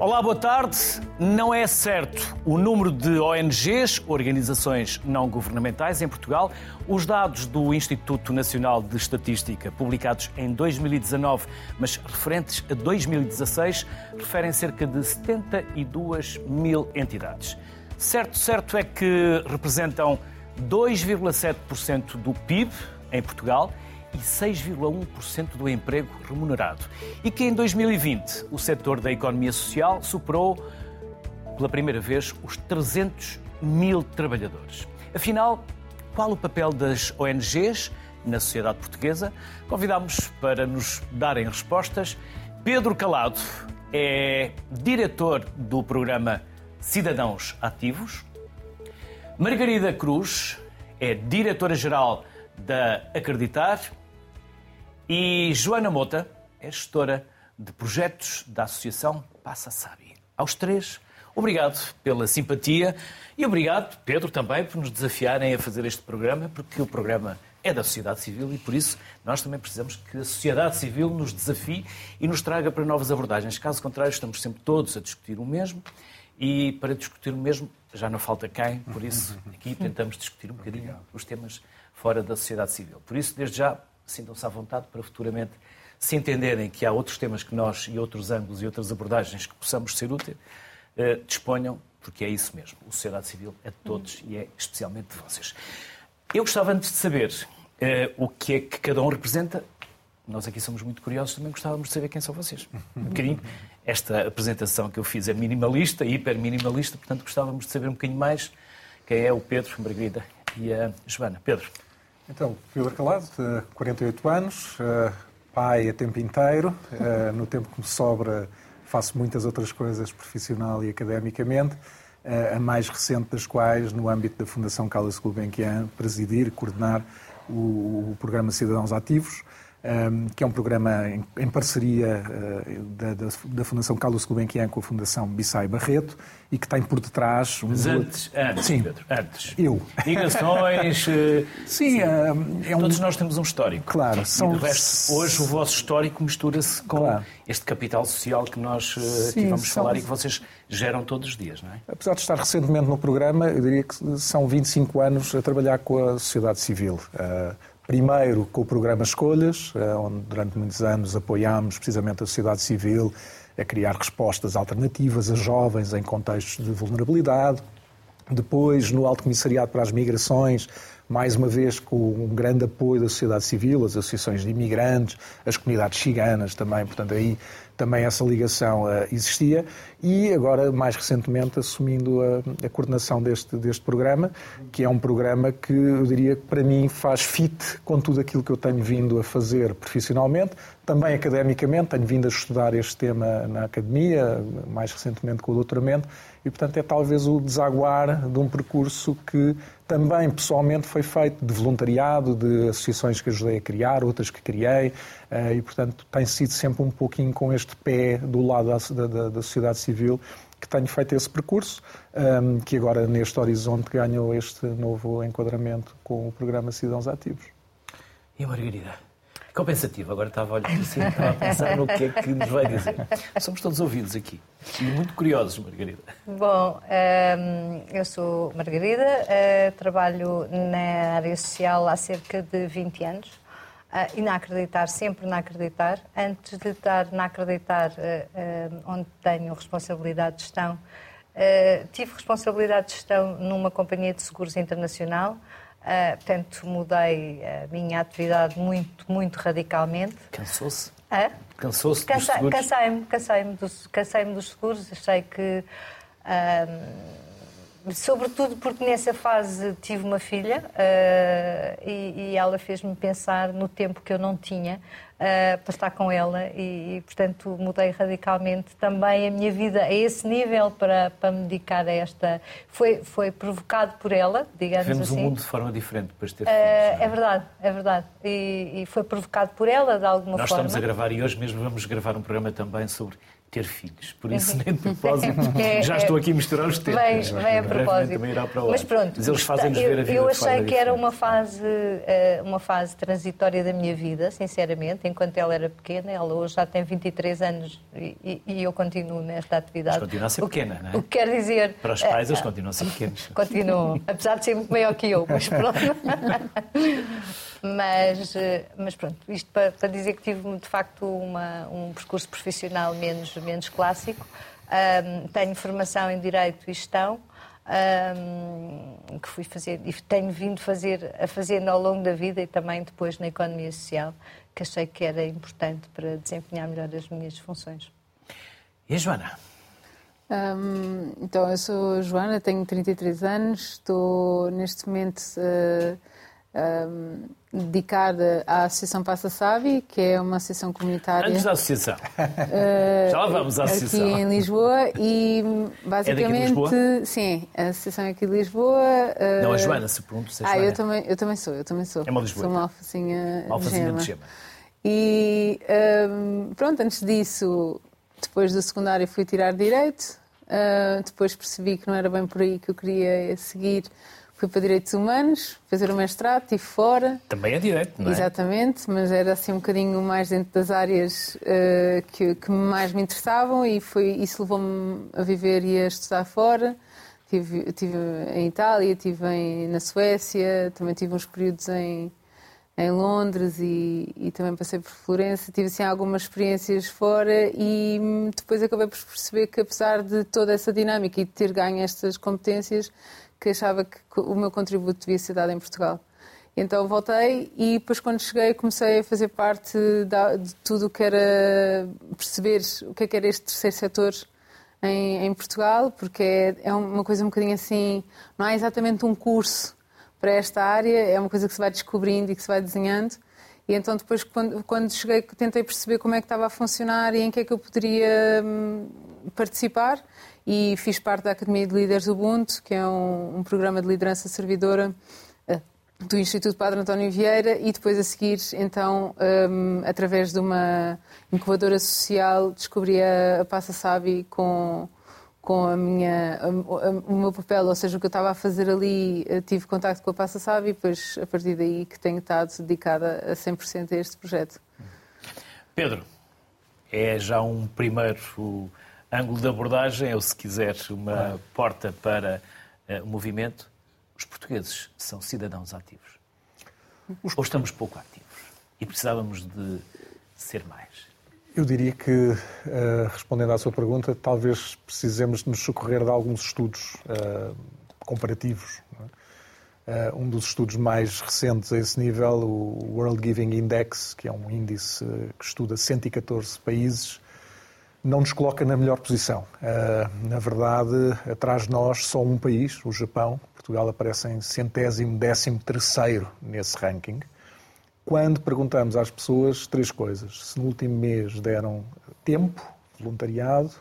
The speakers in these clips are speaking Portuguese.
Olá, boa tarde. Não é certo o número de ONGs, organizações não governamentais, em Portugal. Os dados do Instituto Nacional de Estatística, publicados em 2019, mas referentes a 2016, referem cerca de 72 mil entidades. Certo, certo é que representam 2,7% do PIB em Portugal e 6,1% do emprego remunerado. E que em 2020 o setor da economia social superou pela primeira vez os 300 mil trabalhadores. Afinal, qual o papel das ONGs na sociedade portuguesa? Convidamos para nos darem respostas Pedro Calado é diretor do programa Cidadãos Ativos. Margarida Cruz é diretora-geral da Acreditar e Joana Mota é gestora de projetos da Associação Passa Sabe. Aos três, obrigado pela simpatia e obrigado, Pedro, também por nos desafiarem a fazer este programa, porque o programa é da sociedade civil e por isso nós também precisamos que a sociedade civil nos desafie e nos traga para novas abordagens. Caso contrário, estamos sempre todos a discutir o mesmo e para discutir o mesmo já não falta quem, por isso aqui tentamos discutir um bocadinho os temas fora da sociedade civil. Por isso, desde já, sintam-se à vontade para futuramente se entenderem que há outros temas que nós e outros ângulos e outras abordagens que possamos ser úteis, eh, disponham, porque é isso mesmo. A sociedade civil é de todos e é especialmente de vocês. Eu gostava antes de saber eh, o que é que cada um representa. Nós aqui somos muito curiosos, também gostávamos de saber quem são vocês. Um bocadinho. Esta apresentação que eu fiz é minimalista, hiper minimalista, portanto gostávamos de saber um bocadinho mais quem é o Pedro, Margarida e a Joana. Pedro. Então, Pedro Calado, 48 anos, eh, pai a tempo inteiro. Eh, no tempo que me sobra, faço muitas outras coisas profissional e academicamente, eh, a mais recente das quais, no âmbito da Fundação Carlos Gulbenkian, presidir coordenar o, programa Cidadãos Ativos, que é um programa em, parceria da, da, da Fundação Carlos Gulbenkian com a Fundação Bissai Barreto e que tem por detrás... Um... Mas antes, antes, Sim, Pedro, antes. Eu. Ligações... Sim, é um... Todos nós temos um histórico. Claro. São... Resto, hoje o vosso histórico mistura-se com claro. este capital social que nós Sim, aqui vamos são... falar e que vocês geram todos os dias, não é? Apesar de estar recentemente no programa, eu diria que são 25 anos a trabalhar com a sociedade civil. Uh, Primeiro com o programa Escolhas, eh, onde durante muitos anos apoiámos precisamente a sociedade civil a criar respostas alternativas a jovens em contextos de vulnerabilidade. Depois, no Alto Comissariado para as Migrações, mais uma vez com um grande apoio da sociedade civil, as associações de imigrantes, as comunidades ciganas também, portanto aí também essa ligação uh, existia. E agora, mais recentemente, assumindo a, a, coordenação deste, deste programa, que é um programa que eu diria que para mim faz fit com tudo aquilo que eu tenho vindo a fazer profissionalmente, também academicamente, tenho vindo a estudar este tema na academia, mais recentemente com o doutoramento, e portanto é talvez o desaguar de um percurso que também pessoalmente foi feito de voluntariado, de associações que ajudei a criar, outras que criei, eh, e portanto tem sido sempre um pouquinho com este pé do lado da, da, da sociedade civil que tenho feito esse percurso, ehm, que agora neste horizonte ganhou este novo enquadramento com o programa Cidadãos Ativos. E a Margarida? Ficou pensativo, agora estava a olhar assim, estava a pensar no que é que nos vai dizer. Somos todos ouvidos aqui e muito curiosos, Margarida. Bom, ehm, eu sou Margarida, eh, trabalho na área social há cerca de 20 anos uh, e na Acreditar, sempre na Acreditar. Antes de estar na Acreditar, uh, onde tenho responsabilidade de gestão, tive responsabilidade de gestão numa companhia de seguros internacional, Uh, portanto, mudei a minha atividade muito, muito radicalmente. Cansou-se? Ah? Cansou-se dos seguros? Cansei-me, cansei-me dos, cansei dos seguros. Achei que... Uh, sobretudo porque nessa fase tive uma filha uh, e, e, ela fez-me pensar no tempo que eu não tinha uh, para estar com ela e, e, portanto, mudei radicalmente também a minha vida a esse nível para, para me dedicar a esta. Foi, foi provocado por ela, digamos Vemos assim. Vemos o mundo de forma diferente depois de ter uh, filhos. É? é verdade, é verdade. E, e, foi provocado por ela, de alguma Nós forma. Nós estamos a gravar e hoje mesmo vamos gravar um programa também sobre ter filhos. Por isso, nem de propósito, é, já estou aqui a misturar os tempos. Vem, vem a propósito. Mas pronto, Mas eles fazem-nos ver a vida Eu achei que era uma fase, eh, uma fase transitória da minha vida, sinceramente, enquanto ela era pequena. Ela hoje já tem 23 anos e, e eu continuo nesta atividade. Mas continua a ser pequena, não é? O que quer dizer... Para os pais, eles continuam a ser pequenos. Continuam, apesar de ser muito maior que eu, mas pronto. Mas, eh, mas pronto, isto para, para, dizer que tive de facto uma, um percurso profissional menos, menos clássico. Um, tenho formação em Direito e Gestão, um, que fui fazer e tenho vindo fazer, a fazer ao longo da vida e também depois na economia social, que achei que era importante para desempenhar melhor as minhas funções. E a Joana? Um, então, eu sou Joana, tenho 33 anos, estou neste momento uh, um, dedicada à Associação Passa Sabe, que é uma associação comunitária. Antes da associação. Uh, Já lá vamos à associação. Aqui em Lisboa e basicamente. É sim, a associação é aqui de Lisboa. Uh, Não, a Joana, se pergunto se é Ah, eu também, eu também sou, eu também sou. É uma Lisboa. Sou uma alfacinha, uma alfacinha de gema. E um, pronto, antes disso, depois do secundário, fui tirar Direito. Uh, depois percebi que não era bem por aí que eu queria seguir Fui para Direitos Humanos, fazer o mestrado, estive fora. Também é direito, não é? Exatamente, mas era assim um bocadinho mais dentro das áreas uh, que, que mais me interessavam e foi, isso levou-me a viver e a estudar fora. Tive, tive em Itália, tive em, na Suécia, também tive uns períodos em, em Londres e, e, também passei por Florença. Tive assim, algumas experiências fora e hum, depois acabei por perceber que, apesar de toda essa dinâmica e de ter ganho estas competências, que achava que o meu contributo devia ser dado em Portugal. Então voltei e depois quando cheguei comecei a fazer parte de tudo o que era perceber o que é que era este terceiro setor em, em Portugal, porque é, é, uma coisa um bocadinho assim, não há exatamente um curso para esta área, é uma coisa que se vai descobrindo e que se vai desenhando. E então depois quando, quando cheguei tentei perceber como é que estava a funcionar e em que é que eu poderia hum, participar e fiz parte da Academia de Líderes Ubuntu, que é um, um programa de liderança servidora uh, do Instituto Padre António Vieira e depois a seguir, então, um, através de uma incubadora social, descobri a, a Passa Sabi com, com a minha, a, a, o meu papel, ou seja, o que eu estava a fazer ali, eh, tive contato com a Passa Sabi e depois, a partir daí, que tenho estado dedicada a 100% a este projeto. Pedro, é já um primeiro ângulo de abordagem, ou se quiser, uma porta para uh, o movimento. Os portugueses são cidadãos ativos. Os... Ou estamos pouco ativos? E precisávamos de ser mais? Eu diria que, uh, respondendo à sua pergunta, talvez precisemos nos socorrer de alguns estudos uh, comparativos. É? Uh, um dos estudos mais recentes a esse nível, o World Giving Index, que é um índice que estuda 114 países, não nos coloca na melhor posição. Uh, na verdade, atrás de nós só um país, o Japão. Portugal aparece em centésimo, décimo terceiro nesse ranking. Quando perguntamos às pessoas três coisas: se no último mês deram tempo, voluntariado,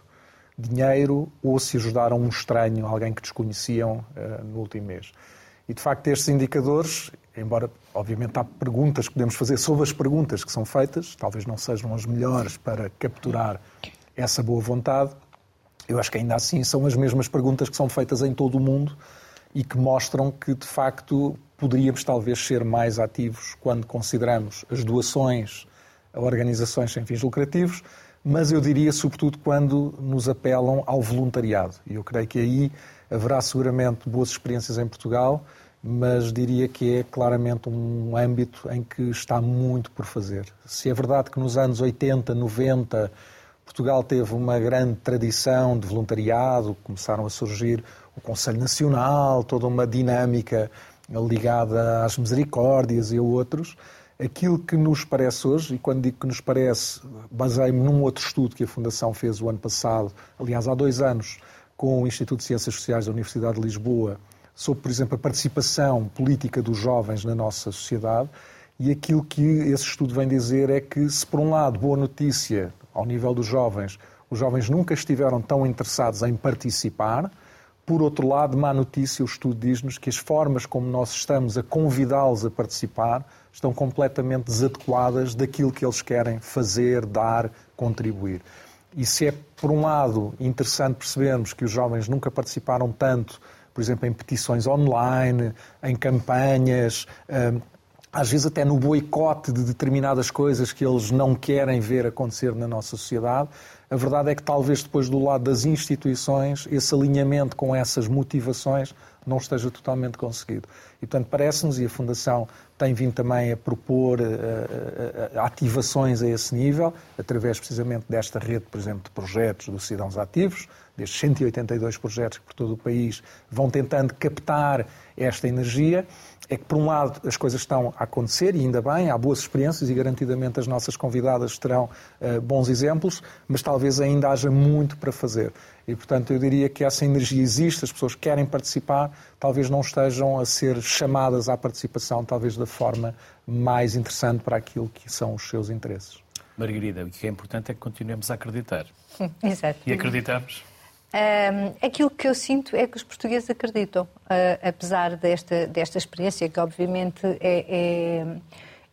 dinheiro ou se ajudaram um estranho, alguém que desconheciam uh, no último mês. E de facto, estes indicadores, embora obviamente há perguntas que podemos fazer sobre as perguntas que são feitas, talvez não sejam as melhores para capturar essa boa vontade, eu acho que ainda assim são as mesmas perguntas que são feitas em todo o mundo e que mostram que, de facto, poderíamos talvez ser mais ativos quando consideramos as doações a organizações sem fins lucrativos, mas eu diria, sobretudo, quando nos apelam ao voluntariado. E eu creio que aí haverá seguramente boas experiências em Portugal, mas diria que é claramente um âmbito em que está muito por fazer. Se é verdade que nos anos 80, 90, Portugal teve uma grande tradição de voluntariado, começaram a surgir o Conselho Nacional, toda uma dinâmica ligada às misericórdias e a outros. Aquilo que nos parece hoje, e quando digo que nos parece, baseei-me num outro estudo que a Fundação fez o ano passado, aliás, há dois anos, com o Instituto de Ciências Sociais da Universidade de Lisboa, sobre, por exemplo, a participação política dos jovens na nossa sociedade. E aquilo que esse estudo vem dizer é que, se por um lado, boa notícia, ao nível dos jovens, os jovens nunca estiveram tão interessados em participar. Por outro lado, má notícia, o estudo diz-nos que as formas como nós estamos a convidá-los a participar estão completamente desadequadas daquilo que eles querem fazer, dar, contribuir. E se é, por um lado, interessante percebermos que os jovens nunca participaram tanto, por exemplo, em petições online, em campanhas, hum, às vezes até no boicote de determinadas coisas que eles não querem ver acontecer na nossa sociedade, a verdade é que talvez depois do lado das instituições esse alinhamento com essas motivações não esteja totalmente conseguido. E, portanto, parece-nos, e a Fundação tem vindo também a propor uh, uh, ativações a esse nível, através precisamente desta rede, por exemplo, de projetos dos cidadãos ativos, destes 182 projetos que por todo o país vão tentando captar esta energia é que, por um lado, as coisas estão a acontecer e ainda bem, há boas experiências e garantidamente as nossas convidadas terão uh, bons exemplos, mas talvez ainda haja muito para fazer. E, portanto, eu diria que essa energia existe, as pessoas querem participar, talvez não estejam a ser chamadas à participação, talvez da forma mais interessante para aquilo que são os seus interesses. Margarida, o que é importante é que continuemos a acreditar. Exato. E acreditamos? Aquilo que eu sinto é que os portugueses acreditam, uh, apesar desta, desta experiência, que obviamente é, é,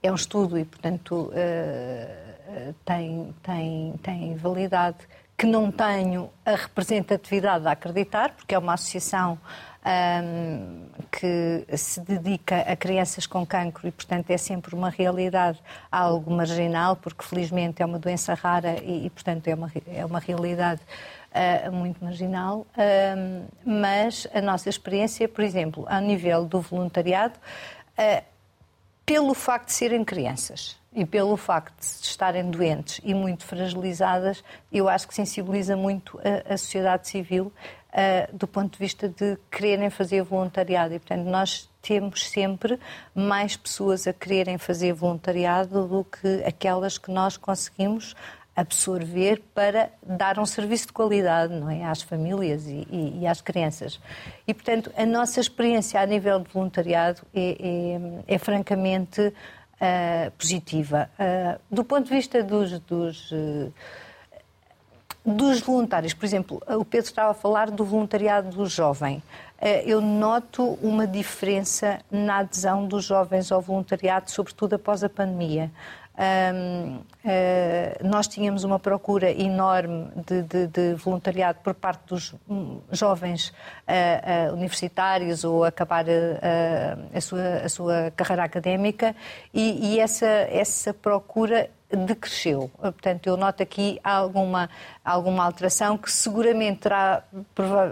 é um estudo e, portanto, uh, tem, tem, tem validade, que não tenho a representatividade a acreditar, porque é uma associação um, que se dedica a crianças com cancro e, portanto, é sempre uma realidade algo marginal, porque felizmente é uma doença rara e, e portanto, é uma, é uma realidade uh, muito marginal, uh, mas a nossa experiência, por exemplo, a nível do voluntariado, uh, pelo facto de serem crianças e pelo facto de estarem doentes e muito fragilizadas, eu acho que sensibiliza muito a, a sociedade civil uh, do ponto de vista de quererem fazer voluntariado. E, portanto, nós temos sempre mais pessoas a quererem fazer voluntariado do que aquelas que nós conseguimos absorver para dar um serviço de qualidade não é? às famílias e, e, e às crianças. E, portanto, a nossa experiência a nível de voluntariado é, é, é francamente uh, positiva. Uh, do ponto de vista dos, dos, uh, dos, voluntários, por exemplo, o Pedro estava a falar do voluntariado do jovem. Eu noto uma diferença na adesão dos jovens ao voluntariado, sobretudo após a pandemia. Um, uh, eh, nós tínhamos uma procura enorme de, de, de, voluntariado por parte dos jovens uh, uh, universitários ou acabar a, sua, a sua carreira académica e, e essa, essa procura decresceu. Portanto, eu noto aqui alguma, alguma alteração que seguramente terá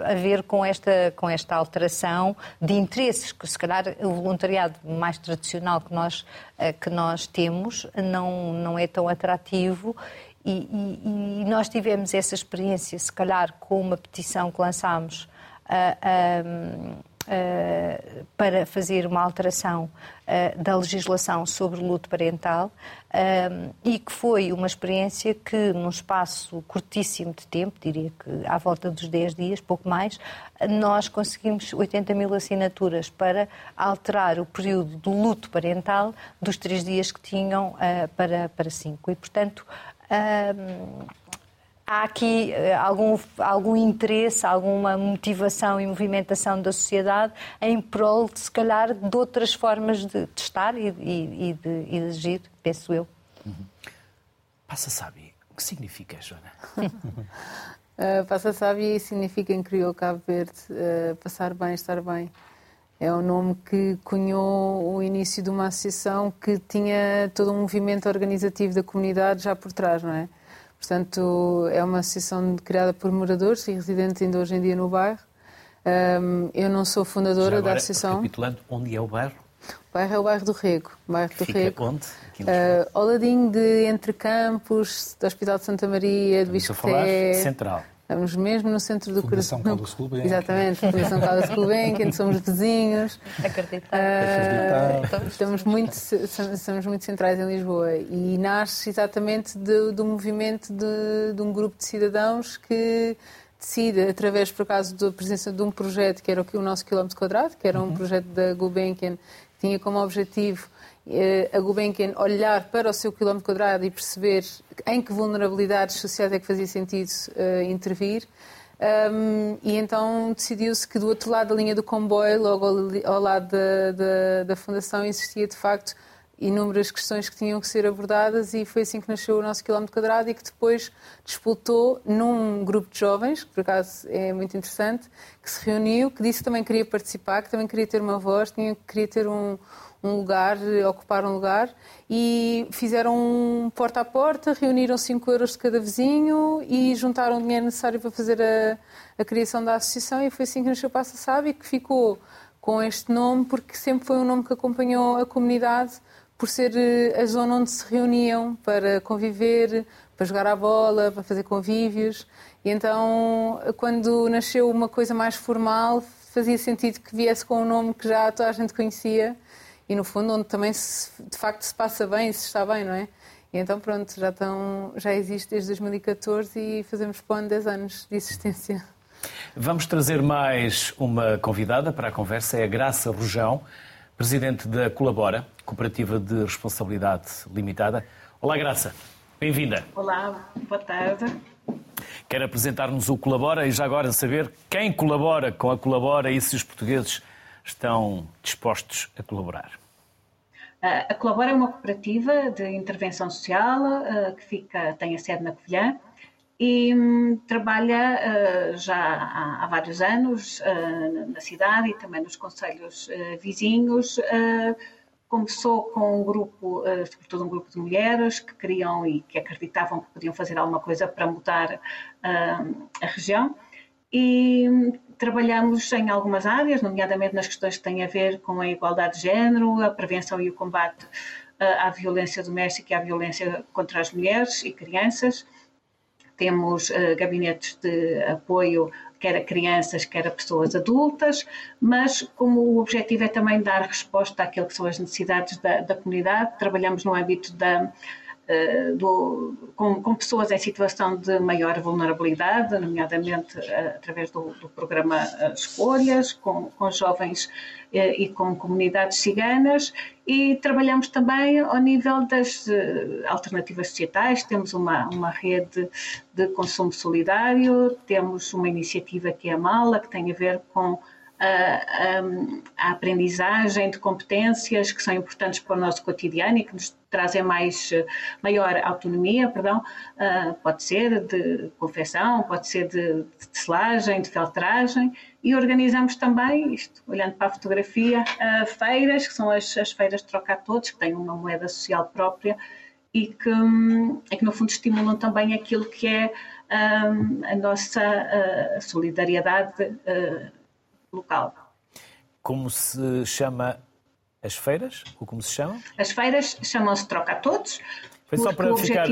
a ver com esta, com esta alteração de interesses, que se calhar o voluntariado mais tradicional que nós, eh, que nós temos não, não é tão atrativo e, e, e, nós tivemos essa experiência, se calhar, com uma petição que lançámos. Uh, uh, uh, para fazer uma alteração uh, da legislação sobre luto parental uh, e que foi uma experiência que, num espaço curtíssimo de tempo, diria que à volta dos 10 dias, pouco mais, nós conseguimos 80 mil assinaturas para alterar o período do luto parental dos três dias que tinham para, para cinco. E, portanto, há aqui eh, algum, algum interesse, alguma motivação e movimentação da sociedade em prol, de, se calhar, de outras formas de, de estar e, e, e, de, e de agir, penso eu. Uhum. Passa Sabe, o que significa, Joana? uh, Passa Sabe significa em crioulo Cabo Verde uh, passar bem, estar bem. É o nome que cunhou o início de uma associação que tinha todo um movimento organizativo da comunidade já por trás, não é? Portanto, é uma associação criada por moradores e residentes ainda hoje em dia no bairro. Um, eu não sou fundadora agora, da associação. Recapitulando, onde é o bairro? O bairro é o bairro do Rego. bairro do Fica Rego. onde? Uh, ao ladinho de Entre Campos, do Hospital de Santa Maria, de Biscoté. Central. Estamos mesmo no centro do coração. Fundação Caldas Gulbenkian. Exatamente, Fundação Caldas Gulbenkian, somos vizinhos. Acreditar. Uh, estamos muito, somos muito centrais em Lisboa e nasce exatamente do, do movimento de, de um grupo de cidadãos que decide, através, por acaso, da presença de um projeto que era o nosso quilómetro quadrado, que era um uhum. projeto da Gulbenkian, que tinha como objetivo eh, a Gulbenkian olhar para o seu quilómetro quadrado e perceber em que vulnerabilidades sociais é que fazia sentido uh, intervir. Um, e então decidiu-se que do outro lado da linha do comboio, logo ao, ao lado da, da, da, Fundação, existia de facto inúmeras questões que tinham que ser abordadas e foi assim que nasceu o nosso quilómetro quadrado e que depois disputou num grupo de jovens, que por acaso é muito interessante, que se reuniu, que disse que também queria participar, que também queria ter uma voz, tinha, queria ter um, um lugar, ocupar um lugar e fizeram um porta a porta, reuniram 5 euros de cada vizinho e juntaram o dinheiro necessário para fazer a, a criação da associação e foi assim que nasceu Passa Sabe e que ficou com este nome porque sempre foi um nome que acompanhou a comunidade por ser eh, a zona onde se reuniam para conviver, para jogar à bola, para fazer convívios. E então, quando nasceu uma coisa mais formal, fazia sentido que viesse com um nome que já toda a gente conhecia e no fundo onde também se, de facto se passa bem e se está bem, não é? E então pronto, já, estão, já existe desde 2014 e fazemos para 10 anos de existência. Vamos trazer mais uma convidada para a conversa, é a Graça Rojão, presidente da Colabora, Cooperativa de Responsabilidade Limitada. Olá, Graça. Bem-vinda. Olá, boa tarde. Quer apresentar-nos o Colabora e já agora saber quem colabora com a Colabora e se os portugueses estão dispostos a colaborar. A Colabora é uma cooperativa de intervenção social eh, que fica, tem a sede na Covilhã e hum, trabalha eh, já há, vários anos eh, na cidade e também nos conselhos vizinhos. Começou com um grupo, sobretudo um grupo de mulheres que queriam e que acreditavam que podiam fazer alguma coisa para mudar a região e hum, Trabalhamos em algumas áreas, nomeadamente nas questões que têm a ver com a igualdade de género, a prevenção e o combate à violência doméstica e à violência contra as mulheres e crianças. Temos uh, gabinetes de apoio quer a crianças, quer a pessoas adultas, mas como o objetivo é também dar resposta àquilo que são as necessidades da, da comunidade, trabalhamos no âmbito da, eh, do, com, com, pessoas em situação de maior vulnerabilidade, nomeadamente uh, através do, do programa uh, Escolhas, com, com jovens e com comunidades ciganas, e trabalhamos também ao nível das alternativas societais. Temos uma, uma rede de consumo solidário, temos uma iniciativa que é a Mala, que tem a ver com a, a, aprendizagem de competências que são importantes para o nosso cotidiano e que nos trazem mais, maior autonomia, perdão, uh, pode ser de confecção, pode ser de, de de feltragem, e organizamos também, isto, olhando para a fotografia, uh, feiras, que são as, as feiras de troca a todos, que têm uma moeda social própria e que, um, é que no fundo estimulam também aquilo que é um, a nossa uh, solidariedade local. Como se chama as feiras? Ou como se chamam? As feiras chamam-se Troca a Todos. Foi só para ficar,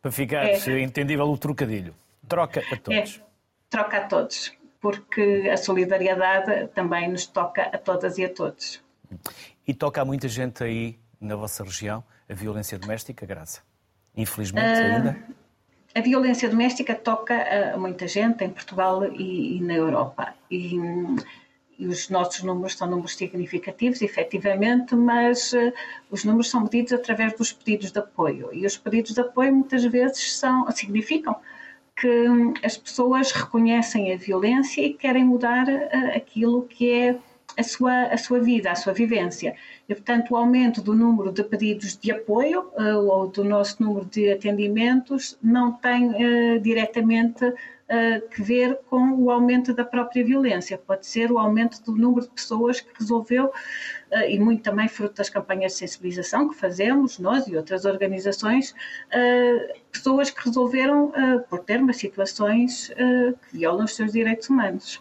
para ficar é, entendível o trocadilho. Troca a todos. É, troca a todos, porque a solidariedade também nos toca a todas e a todos. E toca a muita gente aí na vossa região a violência doméstica, Graça? Infelizmente uh, ainda? A violência doméstica toca a muita gente em Portugal e, e na Europa. E, e, os nossos números são números significativos, efetivamente, mas uh, os números são medidos através dos pedidos de apoio. E os pedidos de apoio muitas vezes são, significam que um, as pessoas reconhecem a violência e querem mudar uh, aquilo que é a sua, a sua vida, a sua vivência. E, portanto, o aumento do número de pedidos de apoio uh, ou do nosso número de atendimentos não tem uh, diretamente uh, que ver com o aumento da própria violência. Pode ser o aumento do número de pessoas que resolveu, e muito também fruto das campanhas de sensibilização que fazemos, nós e outras organizações, pessoas que resolveram por termos situações que violam os seus direitos humanos.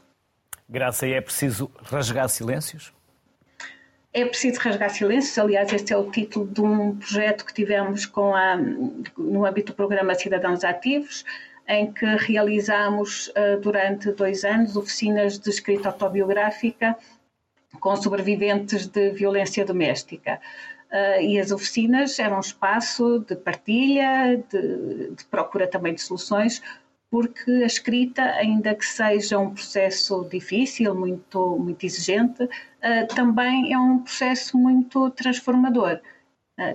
Graça, é preciso rasgar silêncios? É preciso rasgar silêncios. Aliás, este é o título de um projeto que tivemos com a, no âmbito do programa Cidadãos Ativos, em que realizamos uh, durante dois anos oficinas de escrita autobiográfica com sobreviventes de violência doméstica. Uh, e as oficinas eram um espaço de partilha, de, de procura também de soluções, porque a escrita, ainda que seja um processo difícil, muito, muito exigente, uh, também é um processo muito transformador.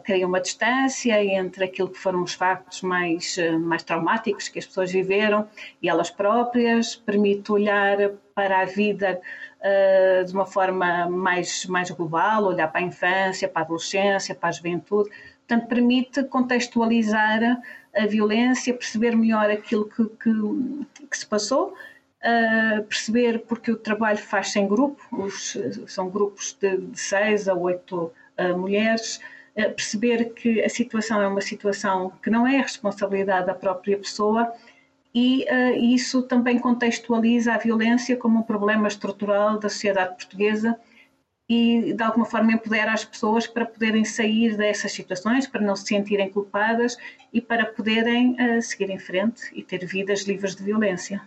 Cria uma distância entre aquilo que foram os factos mais, uh, mais traumáticos que as pessoas viveram e elas próprias, permite olhar para a vida uh, de uma forma mais, mais global, olhar para a infância, para a adolescência, para a juventude. Portanto, permite contextualizar a violência, perceber melhor aquilo que, que, que se passou uh, perceber porque o trabalho faz-se em grupo, os, são grupos de, de seis a oito uh, mulheres, perceber que a situação é uma situação que não é responsabilidade da própria pessoa e isso também contextualiza a violência como um problema estrutural da sociedade portuguesa e de alguma forma empodera as pessoas para poderem sair dessas situações, para não se sentirem culpadas e para poderem uh, seguir em frente e ter vidas livres de violência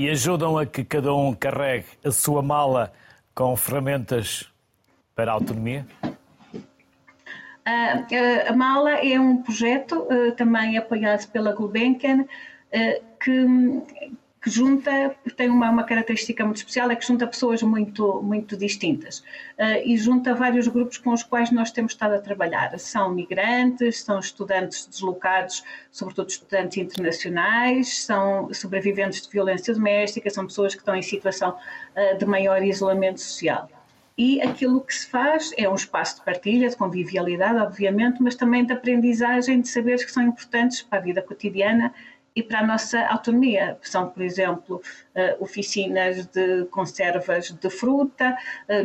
e ajudam a que cada um carregue a sua mala com ferramentas para a autonomia? A mala é um projeto uh, também apoiado pela Gulbenkian que que junta, tem uma, uma, característica muito especial, é que junta pessoas muito, muito distintas uh, e junta vários grupos com os quais nós temos estado a trabalhar. São migrantes, são estudantes deslocados, sobretudo estudantes internacionais, são sobreviventes de violência doméstica, são pessoas que estão em situação uh, de maior isolamento social. E aquilo que se faz é um espaço de partilha, de convivialidade, obviamente, mas também de aprendizagem de saberes que são importantes para a vida cotidiana e para a nossa autonomia. São, por exemplo, eh, oficinas de conservas de fruta, eh,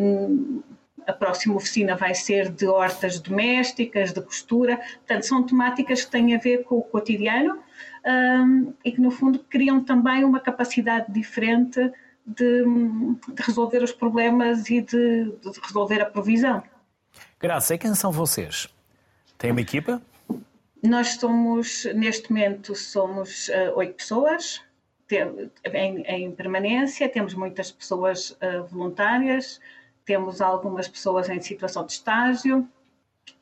a próxima oficina vai ser de hortas domésticas, de costura. Portanto, são temáticas que têm a ver com o cotidiano um, e que, no fundo, criam também uma capacidade diferente de, de resolver os problemas e de, de, resolver a provisão. Graça, e quem são vocês? Tem uma equipa? Nós somos, neste momento, somos uh, oito pessoas tem, em, em, permanência, temos muitas pessoas uh, voluntárias, temos algumas pessoas em situação de estágio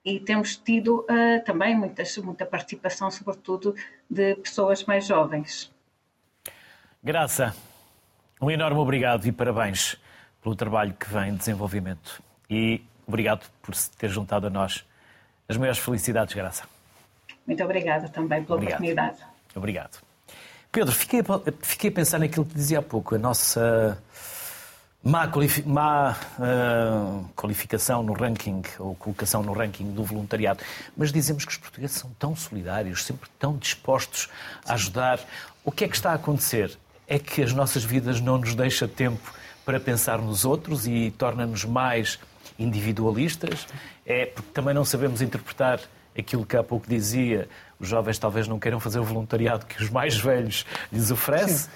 e temos tido uh, também muitas, muita participação, sobretudo de pessoas mais jovens. Graça, um enorme obrigado e parabéns pelo trabalho que vem em desenvolvimento. E obrigado por se ter juntado a nós. As maiores felicidades, Graça. Muito obrigada também pela Obrigado. oportunidade. Obrigado. Pedro, fiquei, fiquei a pensar naquilo que dizia há pouco, a nossa má, qualifi má uh, qualificação no ranking, ou colocação no ranking do voluntariado. Mas dizemos que os portugueses são tão solidários, sempre tão dispostos a ajudar. O que é que está a acontecer? É que as nossas vidas não nos deixam tempo para pensar nos outros e torna-nos mais individualistas? É porque também não sabemos interpretar aquilo que há pouco dizia, os jovens talvez não queiram fazer o voluntariado que os mais velhos lhes oferecem.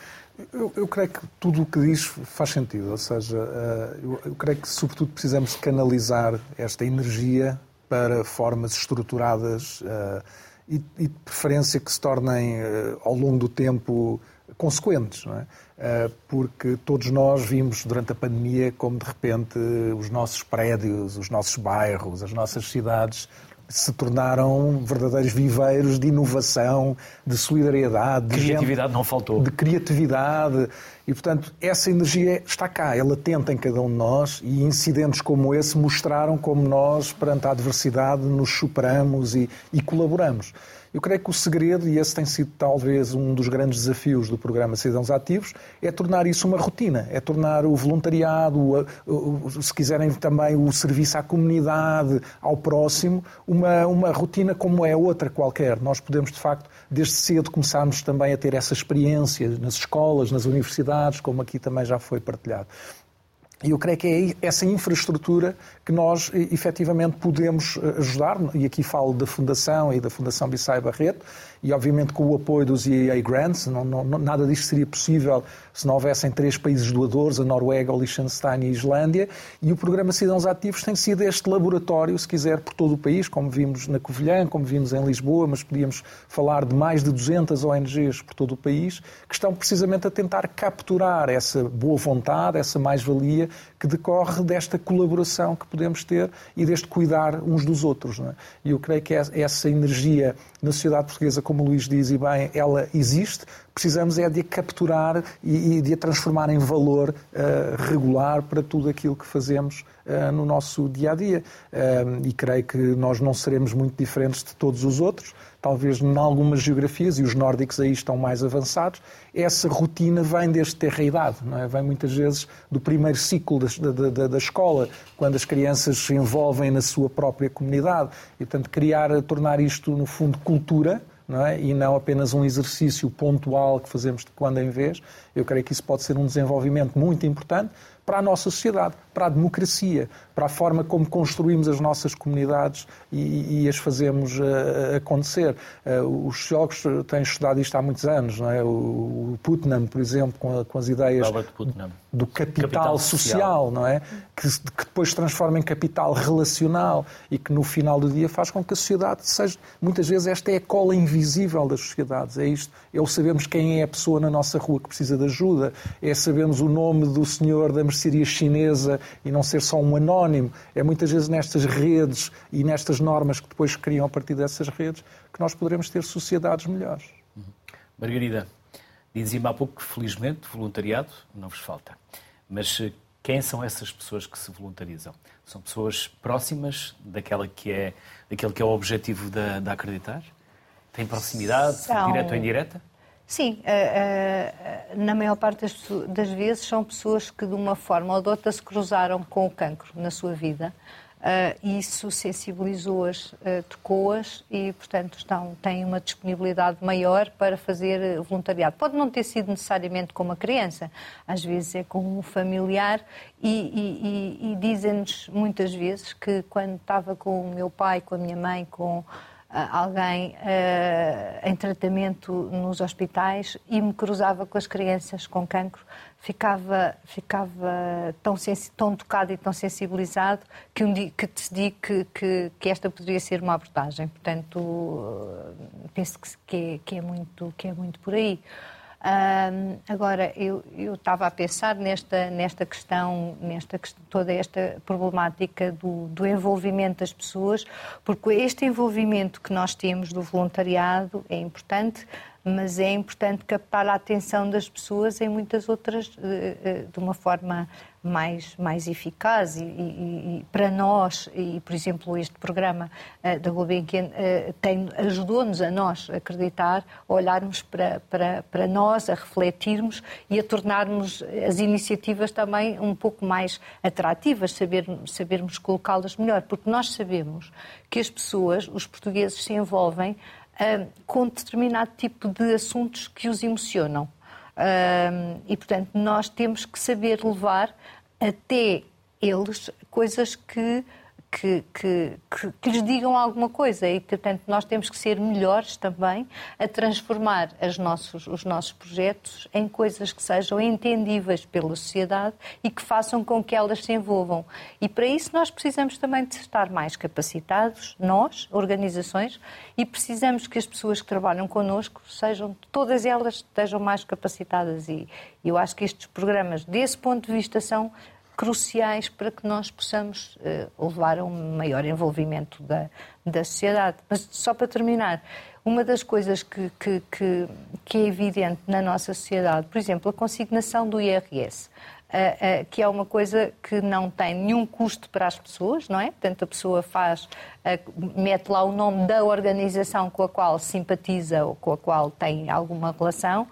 Eu, eu, creio que tudo o que diz faz sentido, ou seja, eh, eu, creio que sobretudo precisamos canalizar esta energia para formas estruturadas uh, e, e, de preferência que se tornem uh, ao longo do tempo consequentes, não é? Uh, porque todos nós vimos durante a pandemia como de repente os nossos prédios, os nossos bairros, as nossas cidades se tornaram verdadeiros viveiros de inovação, de solidariedade. De criatividade gente, não faltou. De criatividade. E, portanto, essa energia está cá, é latente em cada um de nós e incidentes como esse mostraram como nós, perante a adversidade, nos superamos e, e colaboramos. Eu creio que o segredo, e esse tem sido talvez um dos grandes desafios do programa Cidadãos Ativos, é tornar isso uma rotina, é tornar o voluntariado, se quiserem também o serviço à comunidade, ao próximo, uma, uma rotina como é outra qualquer. Nós podemos, de facto, desde cedo começarmos também a ter essa experiência nas escolas, nas universidades, como aqui também já foi partilhado. E eu creio que é essa infraestrutura que nós efetivamente podemos eh, ajudar, e aqui falo da Fundação e da Fundação Bissai Barreto, e obviamente com o apoio dos EA Grants, não, não, nada disto seria possível se não houvessem três países doadores, a Noruega, o Liechtenstein e a Islândia, e o programa Cidadãos Ativos tem sido este laboratório, se quiser, por todo o país, como vimos na Covilhã, como vimos em Lisboa, mas podíamos falar de mais de 200 ONGs por todo o país, que estão precisamente a tentar capturar essa boa vontade, essa mais-valia que decorre desta colaboração que podemos ter e deste cuidar uns dos outros. É? E eu creio que essa energia na sociedade portuguesa como o Luís diz e bem, ela existe, precisamos é de a capturar e, de a transformar em valor uh, regular para tudo aquilo que fazemos uh, no nosso dia a dia. Uh, e creio que nós não seremos muito diferentes de todos os outros talvez em algumas geografias, e os nórdicos aí estão mais avançados, essa rotina vem desde ter a idade, não é? vem muitas vezes do primeiro ciclo da, da, da, escola, quando as crianças se envolvem na sua própria comunidade. E, portanto, criar, tornar isto, no fundo, cultura, não é? e não apenas um exercício pontual que fazemos de quando em vez, eu creio que isso pode ser um desenvolvimento muito importante para a nossa sociedade, para a democracia, para a forma como construímos as nossas comunidades e, e as fazemos uh, acontecer. Uh, os sociólogos têm estudado isto há muitos anos, não é? O, o Putnam, por exemplo, com, a, com as ideias do capital, capital social, social, não é? Que, que, depois se transforma em capital relacional e que no final do dia faz com que a sociedade seja. Muitas vezes esta é a cola invisível das sociedades. É isto. É o sabermos quem é a pessoa na nossa rua que precisa de ajuda, é sabermos o nome do senhor da mercearia chinesa e não ser só um anónimo. É muitas vezes nestas redes e nestas normas que depois criam a partir dessas redes que nós poderemos ter sociedades melhores. Uhum. Margarida, dizia-me há pouco que felizmente voluntariado não vos falta. Mas eh, quem são essas pessoas que se voluntarizam? São pessoas próximas daquela que é, daquele que é o objetivo da, da Acreditar? Tem proximidade, são... direta ou indireta? Sim, eh, eh, na maior parte das, vezes são pessoas que de uma forma ou de outra se cruzaram com o cancro na sua vida. Uh, isso sensibilizou-as, tocou-as e, portanto, estão, têm uma disponibilidade maior para fazer voluntariado. Pode não ter sido necessariamente com uma criança, às vezes é com um familiar e, e, e, e dizem-nos muitas vezes que quando estava com o meu pai, com a minha mãe, com alguém uh, em tratamento nos hospitais e me cruzava com as crianças com cancro, ficava, ficava tão, tão tocado e tão sensibilizado que, um dia, que decidi que, que, que, esta poderia ser uma abordagem. Portanto, uh, penso que, é, que, é muito, que é muito por aí. Uh, agora, eu, eu estava a pensar nesta, nesta questão, nesta toda esta problemática do, do envolvimento das pessoas, porque este envolvimento que nós temos do voluntariado é importante, mas é importante captar a atenção das pessoas em muitas outras, eh, eh, de uma forma mais, mais eficaz e, e, e, para nós, e por exemplo este programa uh, da Gulbenkian uh, ajudou-nos a nós a acreditar, a olharmos para, para, para nós, a refletirmos e a tornarmos as iniciativas também um pouco mais atrativas, saber, sabermos colocá-las melhor, porque nós sabemos que as pessoas, os portugueses, se envolvem uh, com determinado tipo de assuntos que os emocionam. Uh, e, portanto, nós temos que saber levar até eles coisas que que, que, que, que, lhes digam alguma coisa e, portanto, nós temos que ser melhores também a transformar nossos, os nossos projetos em coisas que sejam entendíveis pela sociedade e que façam com que elas se envolvam. E para isso nós precisamos também de estar mais capacitados, nós, organizações, e precisamos que as pessoas que trabalham connosco sejam, todas elas estejam mais capacitadas. E eu acho que estes programas, desse ponto de vista, são cruciais para que nós possamos uh, levar a um maior envolvimento da, da sociedade. Mas só para terminar, uma das coisas que, que, que, que é evidente na nossa sociedade, por exemplo, a consignação do IRS. Uh, uh, que é uma coisa que não tem nenhum custo para as pessoas, não é? Portanto, a pessoa faz, uh, mete lá o nome da organização com a qual simpatiza ou com a qual tem alguma relação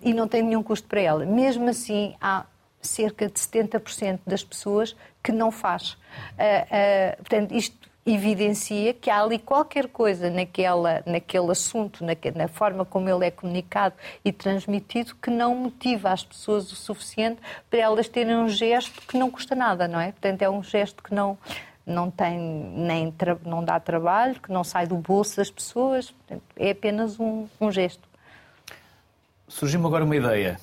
e não tem nenhum custo para ela. Mesmo assim, há cerca de 70% das pessoas que não faz. Uh, uh, portanto, isto evidencia que há ali qualquer coisa naquela, naquele assunto, na, na, forma como ele é comunicado e transmitido, que não motiva as pessoas o suficiente para elas terem um gesto que não custa nada, não é? Portanto, é um gesto que não, não tem nem não dá trabalho, que não sai do bolso das pessoas, é apenas um, um gesto. Surgiu-me agora uma ideia,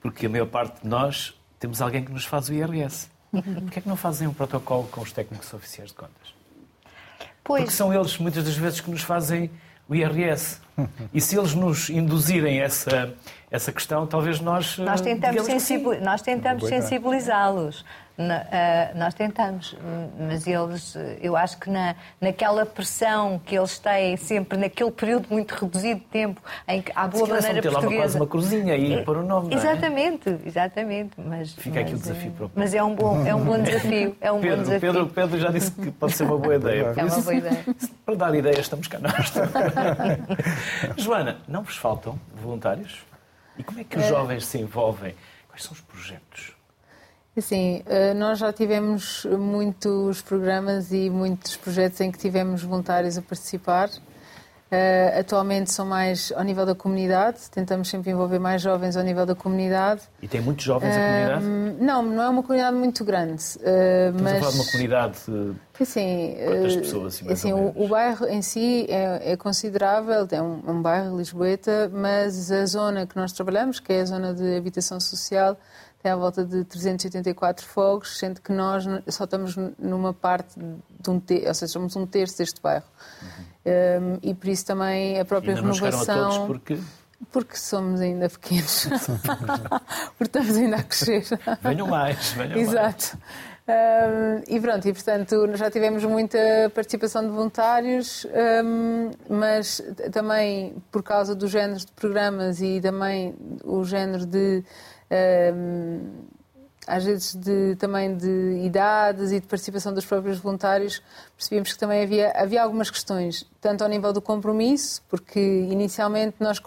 porque a maior parte de nós temos alguém que nos faz o IRS. Porquê é que não fazem um protocolo com os técnicos oficiais de contas? Pois. Porque são eles, muitas das vezes, que nos fazem o IRS. E se eles nos induzirem essa, essa questão, talvez nós. Nós tentamos, sensibil... nós tentamos sensibilizá-los. Nós tentamos, mas eles, eu acho que na, naquela pressão que eles têm sempre, naquele período muito reduzido de tempo, em que há boa Se maneira ter portuguesa... Lá quase uma cruzinha aí para o nome, Exatamente, é? exatamente. Mas, Fica mas, aqui o desafio para o Mas é um bom, é um bom desafio. É um Pedro, bom desafio. Pedro, Pedro já disse que pode ser uma boa ideia. É uma boa ideia. Para dar ideias, estamos cá nós. Joana, não vos faltam voluntários? E como é que os é. jovens se envolvem? Quais são os projetos? Sim, eh, nós já tivemos muitos programas e muitos projetos em que tivemos voluntários a participar. Uh, atualmente são mais ao nível da comunidade, tentamos sempre envolver mais jovens ao nível da comunidade. E tem muitos jovens uh, a comunidade? Não, não é uma comunidade muito grande. Uh, Estamos mas... a falar de uma comunidade assim, quantas pessoas? Assim, assim o, o, bairro em si é, é considerável, é um, um bairro lisboeta, mas a zona que nós trabalhamos, que é a zona de habitação social, tem à volta de 384 fogos, sendo que nós só estamos numa parte de um terço, ou seja, somos um terço deste bairro. Uhum. Um, e por isso também a própria ainda renovação. Não a todos porque... Porque somos ainda pequenos. porque estamos ainda a crescer. Venham mais, venham Exato. Um, e pronto, e portanto já tivemos muita participação de voluntários, um, mas também por causa dos géneros de programas e também o género de às vezes de, também de idades e de participação dos próprios voluntários, percebíamos que também havia, havia algumas questões, tanto ao nível do compromisso, porque inicialmente nós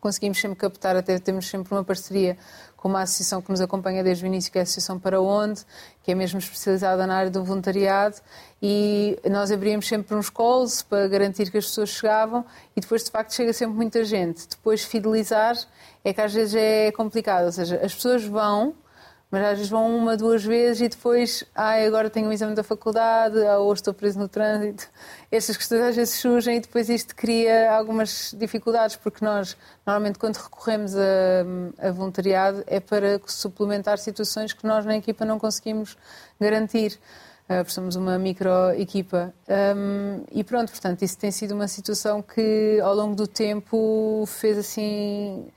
conseguimos sempre captar, até temos sempre uma parceria com uma associação que nos acompanha desde o início, que é a Associação Para Onde, que é mesmo especializada na área do voluntariado, e nós abríamos sempre uns calls para garantir que as pessoas chegavam, e depois, de facto, chega sempre muita gente. Depois, fidelizar é que às vezes é complicado, ou seja, as pessoas vão, mas às vezes vão uma, duas vezes e depois, ai, agora tenho um exame da faculdade, ah, hoje estou preso no trânsito. Estas questões às vezes surgem e depois isto cria algumas dificuldades, porque nós, normalmente, quando recorremos a, a voluntariado, é para suplementar situações que nós na equipa não conseguimos garantir. Uh, somos uma micro-equipa. Um, e pronto, portanto, isso tem sido uma situação que ao longo do tempo fez assim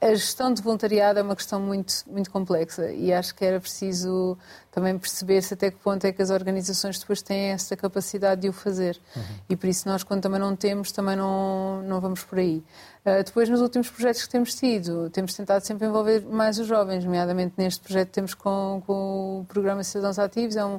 a gestão de voluntariado é uma questão muito, muito complexa e acho que era preciso também perceber-se até que ponto é que as organizações depois têm essa capacidade de o fazer. Uhum. E por isso nós, quando também não temos, também não, não vamos por aí. Uh, depois, nos últimos projetos que temos tido, temos tentado sempre envolver mais os jovens, nomeadamente neste projeto que temos com, com o Programa Cidadãos Ativos, é um,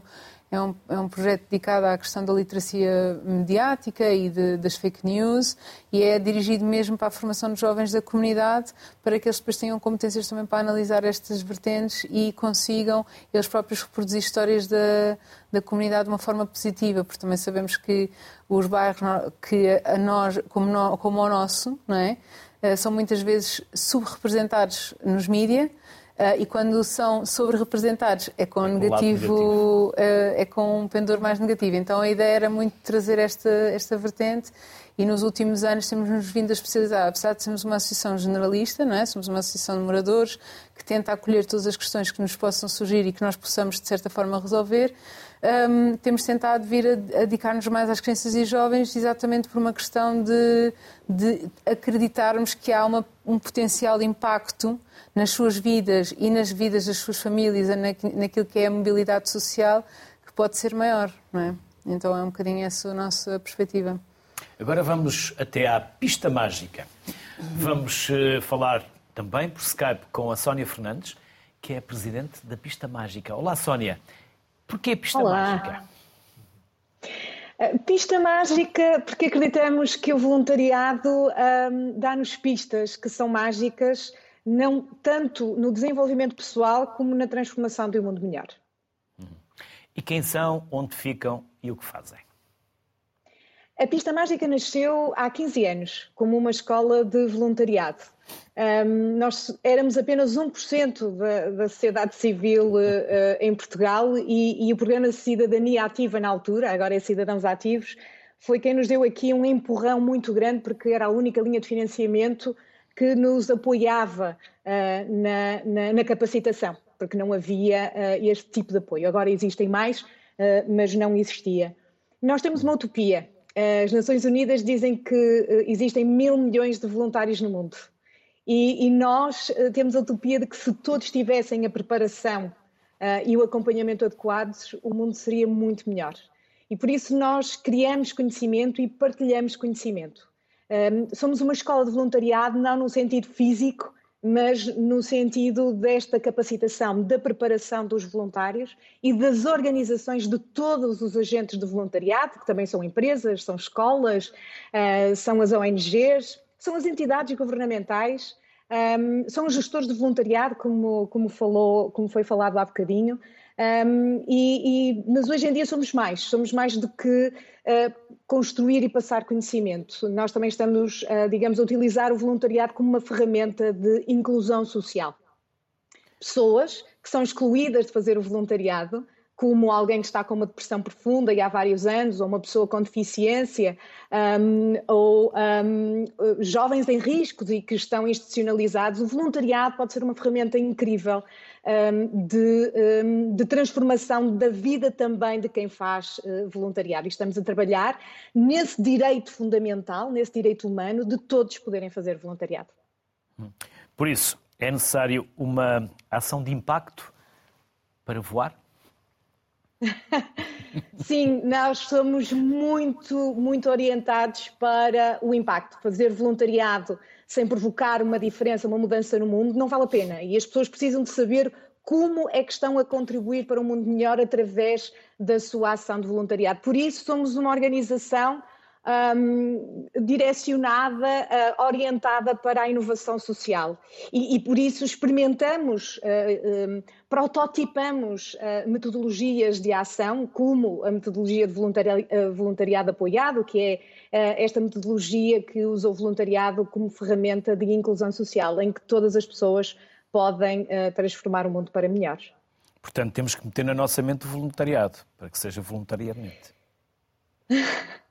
é um, é um projeto dedicado à questão da literacia mediática e de, das fake news e é dirigido mesmo para a formação de jovens da comunidade para que eles depois tenham competências também para analisar estas vertentes e consigam eles próprios reproduzir histórias da, da comunidade de uma forma positiva, porque também sabemos que os bairros que a nós, como, no, como o nosso, não é? Eh, são muitas vezes subrepresentados nos mídias e quando são sobre-representados é com é negativo, negativo. Uh, é com um pendor mais negativo. Então a ideia era muito trazer esta, esta vertente e nos últimos anos temos-nos vindo a especializar. Apesar de sermos uma associação generalista, não é? somos uma associação de moradores que tenta acolher todas as questões que nos possam surgir e que nós possamos, de certa forma, resolver. Um, temos tentado vir a, a dedicar-nos mais às crianças e jovens exatamente por uma questão de, de acreditarmos que há uma, um potencial impacto nas suas vidas e nas vidas das suas famílias, naquilo que é a mobilidade social, que pode ser maior, não é? Então é um bocadinho essa a nossa perspectiva. Agora vamos até à pista mágica. Vamos uh, falar também por Skype com a Sónia Fernandes, que é a presidente da Pista Mágica. Olá, Sónia. Porquê Pista Olá. Mágica? Pista mágica, porque acreditamos que o voluntariado um, dá-nos pistas que são mágicas não tanto no desenvolvimento pessoal como na transformação de um mundo melhor. Uhum. E quem são, onde ficam e o que fazem? A Pista Mágica nasceu há 15 anos como uma escola de voluntariado. Um, nós éramos apenas 1% da, da sociedade civil uh, em Portugal e, e, o programa de cidadania ativa na altura, agora é Cidadãos Ativos, foi quem nos deu aqui um empurrão muito grande porque era a única linha de financiamento que nos apoiava uh, na, na, na, capacitação, porque não havia uh, este tipo de apoio. Agora existem mais, mas não existia. Nós temos uma utopia. As Nações Unidas dizem que existem mil milhões de voluntários no mundo. E, e nós temos a utopia de que se todos tivessem a preparação e o acompanhamento adequados, o mundo seria muito melhor. E por isso nós criamos conhecimento e partilhamos conhecimento. somos uma escola de voluntariado, não no sentido físico, mas no sentido desta capacitação, da preparação dos voluntários e das organizações de todos os agentes de voluntariado, que também são empresas, são escolas, uh, são as ONGs, são as entidades governamentais, um, são os gestores de voluntariado, como, como, falou, como foi falado há bocadinho, um, e, e, mas hoje em dia somos mais, somos mais do que uh, construir e passar conhecimento. Nós também estamos, uh, digamos, a utilizar o voluntariado como uma ferramenta de inclusão social. Pessoas que são excluídas de fazer o voluntariado, como alguém que está com uma depressão profunda e há vários anos, ou uma pessoa com deficiência, um, ou um, jovens em risco e que estão institucionalizados, o voluntariado pode ser uma ferramenta incrível de, de, transformação da vida também de quem faz uh, voluntariado. E estamos a trabalhar nesse direito fundamental, nesse direito humano, de todos poderem fazer voluntariado. Por isso, é necessário uma ação de impacto para voar? Sim, nós somos muito, muito orientados para o impacto. Fazer voluntariado sem provocar uma diferença, uma mudança no mundo, não vale a pena. E as pessoas precisam de saber como é que estão a contribuir para um mundo melhor através da sua ação de voluntariado. Por isso, somos uma organização um, direcionada, uh, orientada para a inovação social. E, e por isso experimentamos, uh, um, prototipamos uh, metodologias de ação, como a metodologia de voluntari voluntariado apoiado, que é esta metodologia que usa o voluntariado como ferramenta de inclusão social, em que todas as pessoas podem transformar o mundo para melhor. Portanto, temos que meter na nossa mente o voluntariado, para que seja voluntariamente.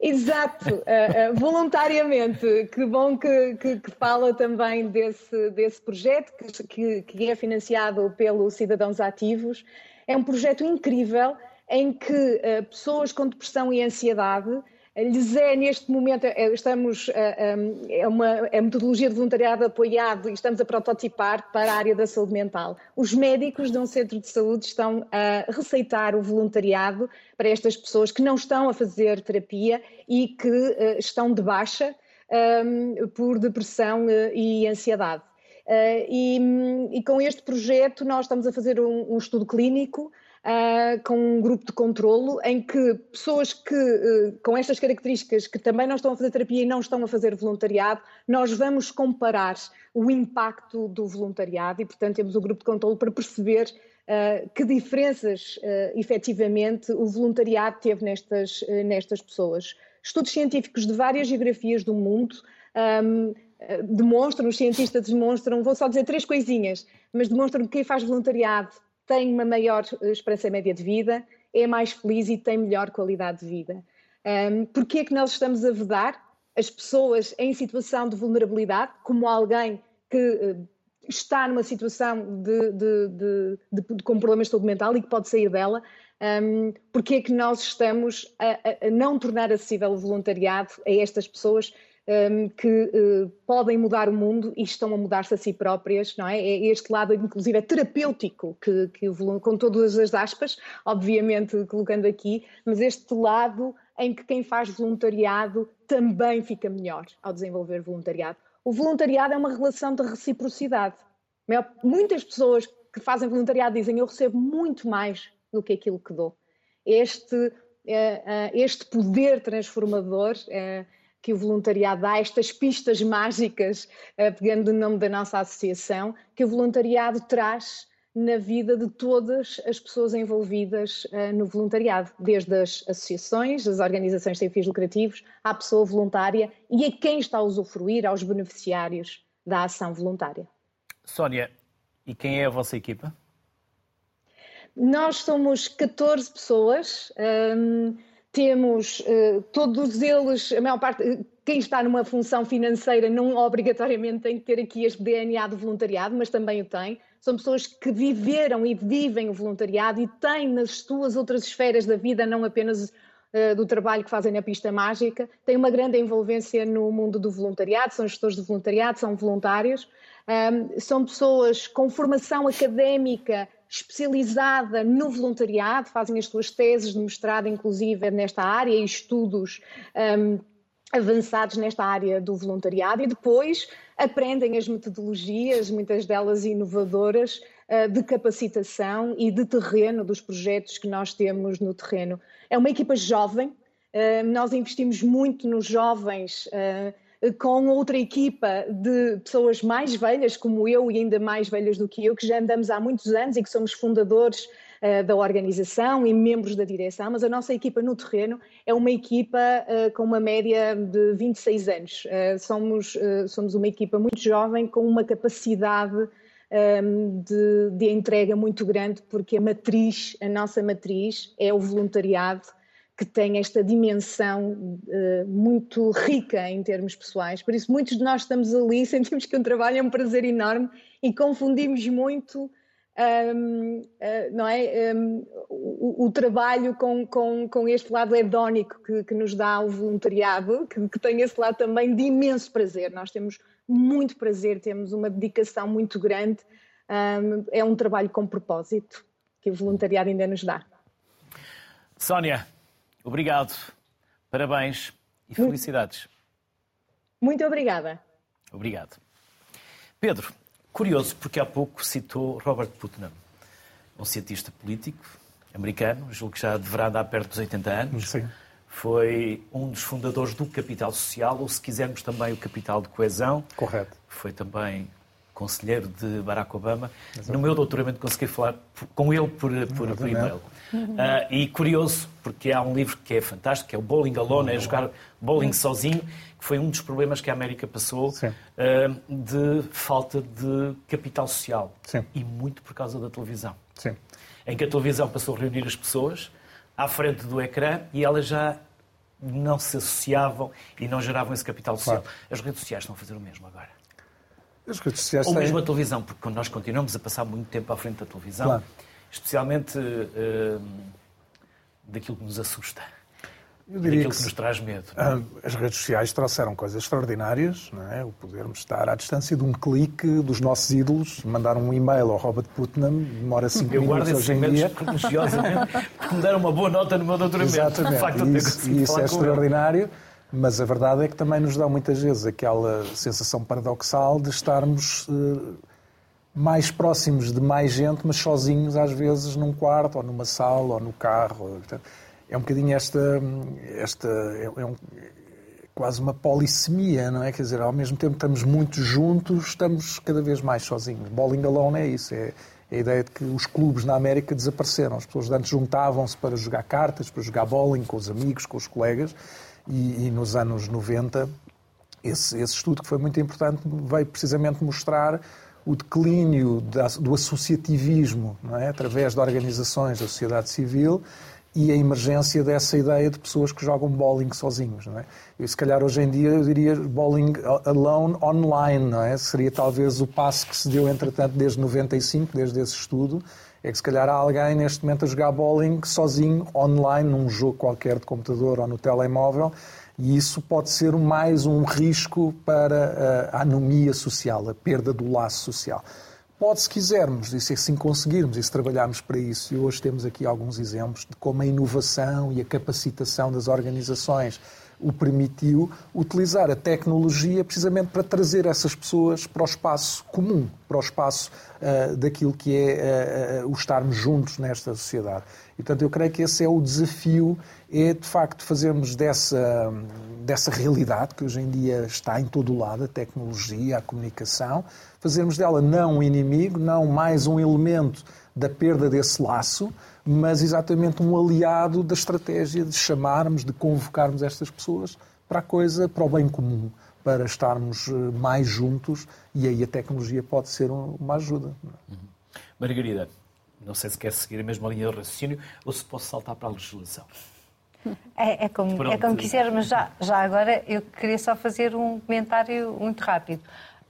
Exato, uh, uh, voluntariamente. Que bom que, que, que, fala também desse, desse projeto que, que, é financiado pelo Cidadãos Ativos. É um projeto incrível em que uh, pessoas com depressão e ansiedade lhes é neste momento, é, estamos, é uma é metodologia de voluntariado apoiado e estamos a prototipar para a área da saúde mental. Os médicos de um centro de saúde estão a receitar o voluntariado para estas pessoas que não estão a fazer terapia e que uh, estão de baixa um, por depressão e ansiedade. E, e, com este projeto nós estamos a fazer um, um estudo clínico uh, com um grupo de controlo em que pessoas que, uh, com estas características, que também não estão a fazer terapia e não estão a fazer voluntariado, nós vamos comparar o impacto do voluntariado e, portanto, temos o grupo de controlo para perceber uh, que diferenças, uh, efetivamente, o voluntariado teve nestas, nestas pessoas. Estudos científicos de várias geografias do mundo um, demonstram, os cientistas demonstram, vou só dizer três coisinhas, mas demonstram que quem faz voluntariado tem uma maior eh, esperança média de vida, é mais feliz e tem melhor qualidade de vida. Um, Porquê é que nós estamos a vedar as pessoas em situação de vulnerabilidade, como alguém que uh, está numa situação de, de, de, de, com problemas de saúde mental e que pode sair dela? Um, Porquê é que nós estamos a, a não tornar acessível o voluntariado a estas pessoas um, que uh, podem mudar o mundo e estão a mudar-se a si próprias, não é? É este lado, inclusive, é terapêutico, que, que o, com todas as aspas, obviamente colocando aqui, mas este lado em que quem faz voluntariado também fica melhor ao desenvolver voluntariado. O voluntariado é uma relação de reciprocidade. Muitas pessoas que fazem voluntariado dizem eu recebo muito mais do que aquilo que dou. Este, eh, eh, este poder transformador que o voluntariado dá, estas pistas mágicas, eh, pegando o nome da nossa associação, que o voluntariado traz na vida de todas as pessoas envolvidas uh, no voluntariado, desde as associações, as organizações sem fins lucrativos, à pessoa voluntária e a quem está a usufruir, aos beneficiários da ação voluntária. Sónia, e quem é a vossa equipa? Nós somos 14 pessoas. Um, temos uh, todos eles, a maior parte, quem está numa função financeira não obrigatoriamente tem que ter aqui este DNA do voluntariado, mas também o tem. São pessoas que viveram e vivem o voluntariado e têm nas suas outras esferas da vida, não apenas uh, do trabalho que fazem na pista mágica, têm uma grande envolvência no mundo do voluntariado, são gestores de voluntariado, são voluntários. Um, são pessoas com formação académica especializada no voluntariado, fazem as suas teses de mestrado, inclusive, nesta área e estudos um, avançados nesta área do voluntariado e depois aprendem as metodologias, muitas delas inovadoras, uh, de capacitação e de terreno dos projetos que nós temos no terreno. É uma equipa jovem, uh, nós investimos muito nos jovens. Com outra equipa de pessoas mais velhas, como eu e ainda mais velhas do que eu, que já andamos há muitos anos e que somos fundadores uh, da organização e membros da direção, mas a nossa equipa no terreno é uma equipa uh, com uma média de 26 anos. Uh, somos, somos uma equipa muito jovem com uma capacidade ehm, de, de entrega muito grande, porque a matriz, a nossa matriz, é o voluntariado que tem esta dimensão uh, muito rica em termos pessoais. Por isso, muitos de nós estamos ali, sentimos que o trabalho é um prazer enorme e confundimos muito. Um, uh, eh, não é? Um, o, o, trabalho com, com, com este lado hedónico que, que nos dá o voluntariado, que, que, tem esse lado também de imenso prazer. Nós temos muito prazer, temos uma dedicação muito grande. Um, é um trabalho com propósito que o voluntariado ainda nos dá. Sónia, Obrigado, parabéns e felicidades. Muito obrigada. Obrigado. Pedro, curioso, porque há pouco citou Robert Putnam, um cientista político americano, julgo que já deverá andar perto dos 80 anos. Sim. Foi um dos fundadores do Capital Social, ou se quisermos também o Capital de Coesão. Correto. Foi também conselheiro de Barack Obama. Exatamente. No meu doutoramento consegui falar com ele por, por, por e-mail. Uhum. Uh, e curioso, porque há um livro que é fantástico, que é o Bowling Alone, é jogar bowling uhum. sozinho, que foi um dos problemas que a América passou uh, de falta de capital social. Sim. E muito por causa da televisão. Sim. Em que a televisão passou a reunir as pessoas à frente do ecrã e elas já não se associavam e não geravam esse capital social. Claro. As redes sociais estão a fazer o mesmo agora. As redes sociais Ou mesmo a televisão, porque nós continuamos a passar muito tempo à frente da televisão, claro. especialmente uh, daquilo que nos assusta. Eu daquilo que, que, nos traz medo. Ah, as redes sociais trouxeram coisas extraordinárias, não é? o podermos estar à distância de um clique dos nossos ídolos, mandar um e-mail ao Robert Putnam, demora 5 minutos hoje em dia. porque me deram uma boa nota no meu doutoramento. Exatamente, facto, isso, isso é extraordinário. Ele. Mas a verdade é que também nos dá muitas vezes aquela sensação paradoxal de estarmos uh, mais próximos de mais gente, mas sozinhos às vezes num quarto, ou numa sala, ou no carro. É um bocadinho esta. esta é, é um, quase uma polissemia, não é? Quer dizer, ao mesmo tempo estamos muito juntos, estamos cada vez mais sozinhos. Bowling alone é isso, é, é a ideia de que os clubes na América desapareceram. As pessoas antes juntavam-se para jogar cartas, para jogar bowling com os amigos, com os colegas, e, e nos anos 90, esse, esse, estudo que foi muito importante veio precisamente mostrar o declínio da, do associativismo, é? através de organizações da sociedade civil e a emergência dessa ideia de pessoas que jogam bowling sozinhos. Não é? E se calhar hoje em dia eu diria bowling alone online, não é? Seria talvez o passo que se deu, entretanto, desde 95, desde esse estudo, é que se calhar há alguém neste momento a jogar bowling sozinho, online, num jogo qualquer de computador ou no telemóvel, e isso pode ser mais um risco para a anomia social, a perda do laço social. Pode, se quisermos, e se assim conseguirmos, e se trabalharmos para isso, e hoje temos aqui alguns exemplos de como a inovação e a capacitação das organizações o permitiu utilizar a tecnologia precisamente para trazer essas pessoas para o espaço comum, para o espaço uh, daquilo que é uh, o estarmos juntos nesta sociedade. E, portanto, eu creio que esse é o desafio, é de facto fazermos dessa, dessa realidade que hoje em dia está em todo o lado, a tecnologia, a comunicação, fazermos dela não um inimigo, não mais um elemento da perda desse laço, mas exatamente um aliado da estratégia de chamarmos, de convocarmos estas pessoas para a coisa, para o bem comum, para estarmos eh, mais juntos e aí a tecnologia pode ser uma ajuda. Uhum. Margarida, não sei se quer seguir a mesma linha de raciocínio ou se posso saltar para a legislação. É, é, como, é como quiser, mas já, já agora eu queria só fazer um comentário muito rápido.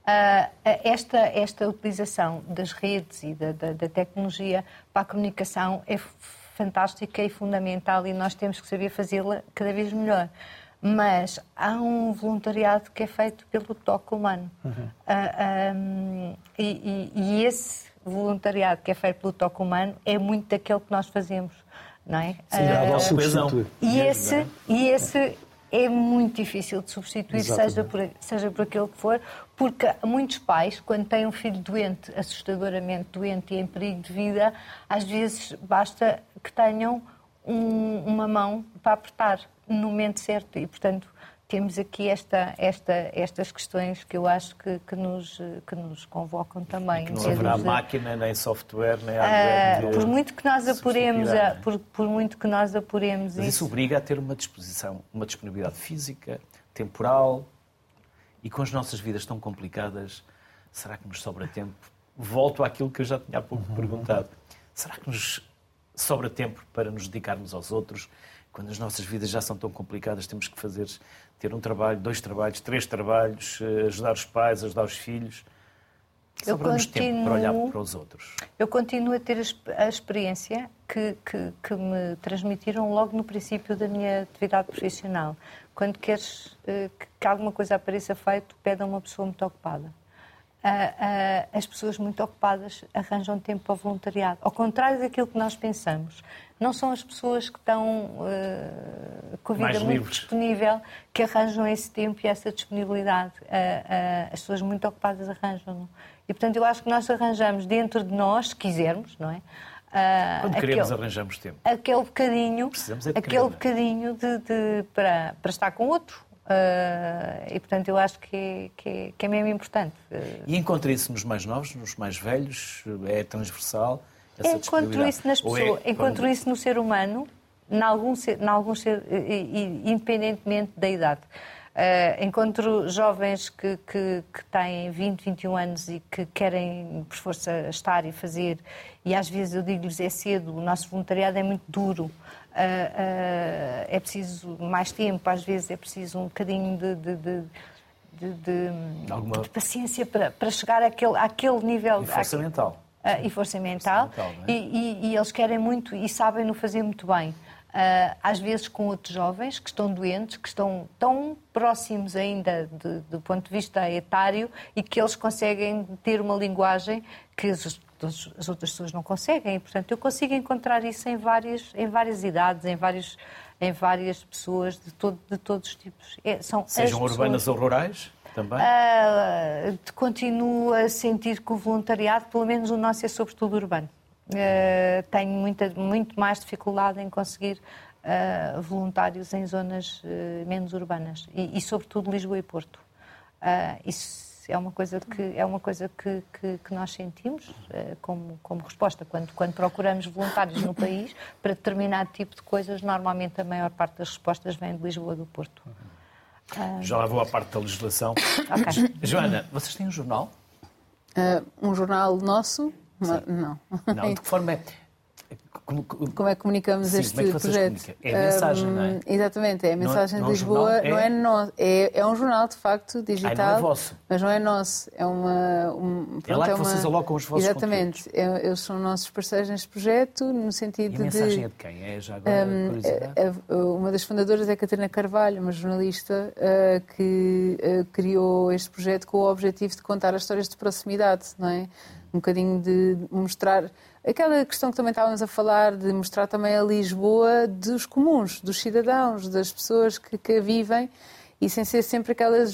Uh, esta, esta utilização das redes e da, da, da, tecnologia para a comunicação é fantástica e fundamental e nós temos que saber fazê-la cada vez melhor. mas há um voluntariado que é feito pelo toque humano. Uhum. Uh, ah, um, e, e, e, esse voluntariado que é feito pelo toque humano é muito daquele que nós fazemos, não é? Sim, uh, e, esse, é? e esse é muito difícil de substituir, seja por, seja por aquele que for, porque muitos pais, quando têm um filho doente, assustadoramente doente e em perigo de vida, às vezes basta que tenham um, uma mão para apertar no momento certo e, portanto, temos aqui esta, esta, estas questões que eu acho que, que, nos, que nos convocam também. E que não haverá de... máquina, nem software, nem hardware. Uh, por muito que nós apuremos, a, por, por, muito que nós apuremos Mas isso... isso obriga a ter uma disposição, uma disponibilidade física, temporal e com as nossas vidas tão complicadas, será que nos sobra tempo? Volto àquilo que eu já tinha há pouco uhum. perguntado. Será que nos sobra tempo para nos dedicarmos aos outros? Quando as nossas vidas já são tão complicadas, temos que fazer, ter um trabalho, dois trabalhos, três trabalhos, eh, ajudar os pais, ajudar os filhos. Sobramos continuo, tempo para olhar para os outros. Eu continuo a ter a experiência que, que, que, me transmitiram logo no princípio da minha atividade profissional. Quando queres eh, que alguma coisa apareça feito, pede a uma pessoa muito ocupada as pessoas muito ocupadas arranjam tempo para o voluntariado. Ao contrário daquilo que nós pensamos, não são as pessoas que estão uh, com a vida Mais muito livres. disponível que arranjam esse tempo e essa disponibilidade. Uh, uh, as pessoas muito ocupadas arranjam. E, portanto, eu acho que nós arranjamos dentro de nós, se quisermos, não é? Quando queremos, arranjamos tempo. Aquele bocadinho, é aquele querer, é? bocadinho de, de, para, para estar com outro, Uh, e, portanto, eu acho que é, que é, que é mesmo importante. E encontra isso nos mais novos, nos mais velhos? É transversal? Encontro isso nas pessoas, é, encontro isso no ser humano, em algum ser, em algum ser, independentemente da idade. Uh, encontro jovens que, que, que, têm 20, 21 anos e que querem, por força, estar e fazer, e às vezes eu digo-lhes é cedo, o nosso voluntariado é muito duro, é preciso mais tempo, às vezes é preciso um bocadinho de, de, de de, de, Alguma... de, paciência para, para chegar àquele, àquele nível. E força àquele, mental. Uh, e força mental. Força mental é? e, e, e, eles querem muito e sabem-no fazer muito bem. Uh, às vezes com outros jovens que estão doentes, que estão tão próximos ainda de, do ponto de vista etário e que eles conseguem ter uma linguagem que as, as outras pessoas não conseguem. portanto, eu consigo encontrar isso em várias, em várias idades, em, vários, em várias pessoas de, todo, de todos os tipos. É, são Sejam urbanas ou rurais? Também? Uh, continuo a sentir que o voluntariado, pelo menos o nosso, é sobretudo urbano. Uh, tenho muita, muito mais dificuldade em conseguir uh, voluntários em zonas uh, menos urbanas e, e, sobretudo Lisboa e Porto. isso é uma coisa que é uma coisa que, que, que nós sentimos como, como resposta quando quando procuramos voluntários no país para determinado tipo de coisas. Normalmente a maior parte das respostas vem de Lisboa do Porto. Já lá vou à parte da legislação. Okay. Joana, vocês têm um jornal? um jornal nosso? Não. Não, de que forma é? Como, é que comunicamos Sim, este como é que projeto? É a mensagem, não é? Exatamente, é a mensagem não, de Lisboa, não é, é, é, é um jornal de facto digital, Ai, não é vosso. mas não é nosso. É uma. Um, pronto, é lá que é uma, vocês alocam os vossos Exatamente, é, eles são nossos parceiros neste projeto, no sentido e a mensagem de. é de quem? É já agora um, é, uma das fundadoras é Catarina Carvalho, uma jornalista uh, que uh, criou este projeto com o objetivo de contar as histórias de proximidade, não é? Um bocadinho de mostrar Aquela questão que também estávamos a falar, de mostrar também a Lisboa dos comuns, dos cidadãos, das pessoas que, que a vivem e sem ser sempre aquelas,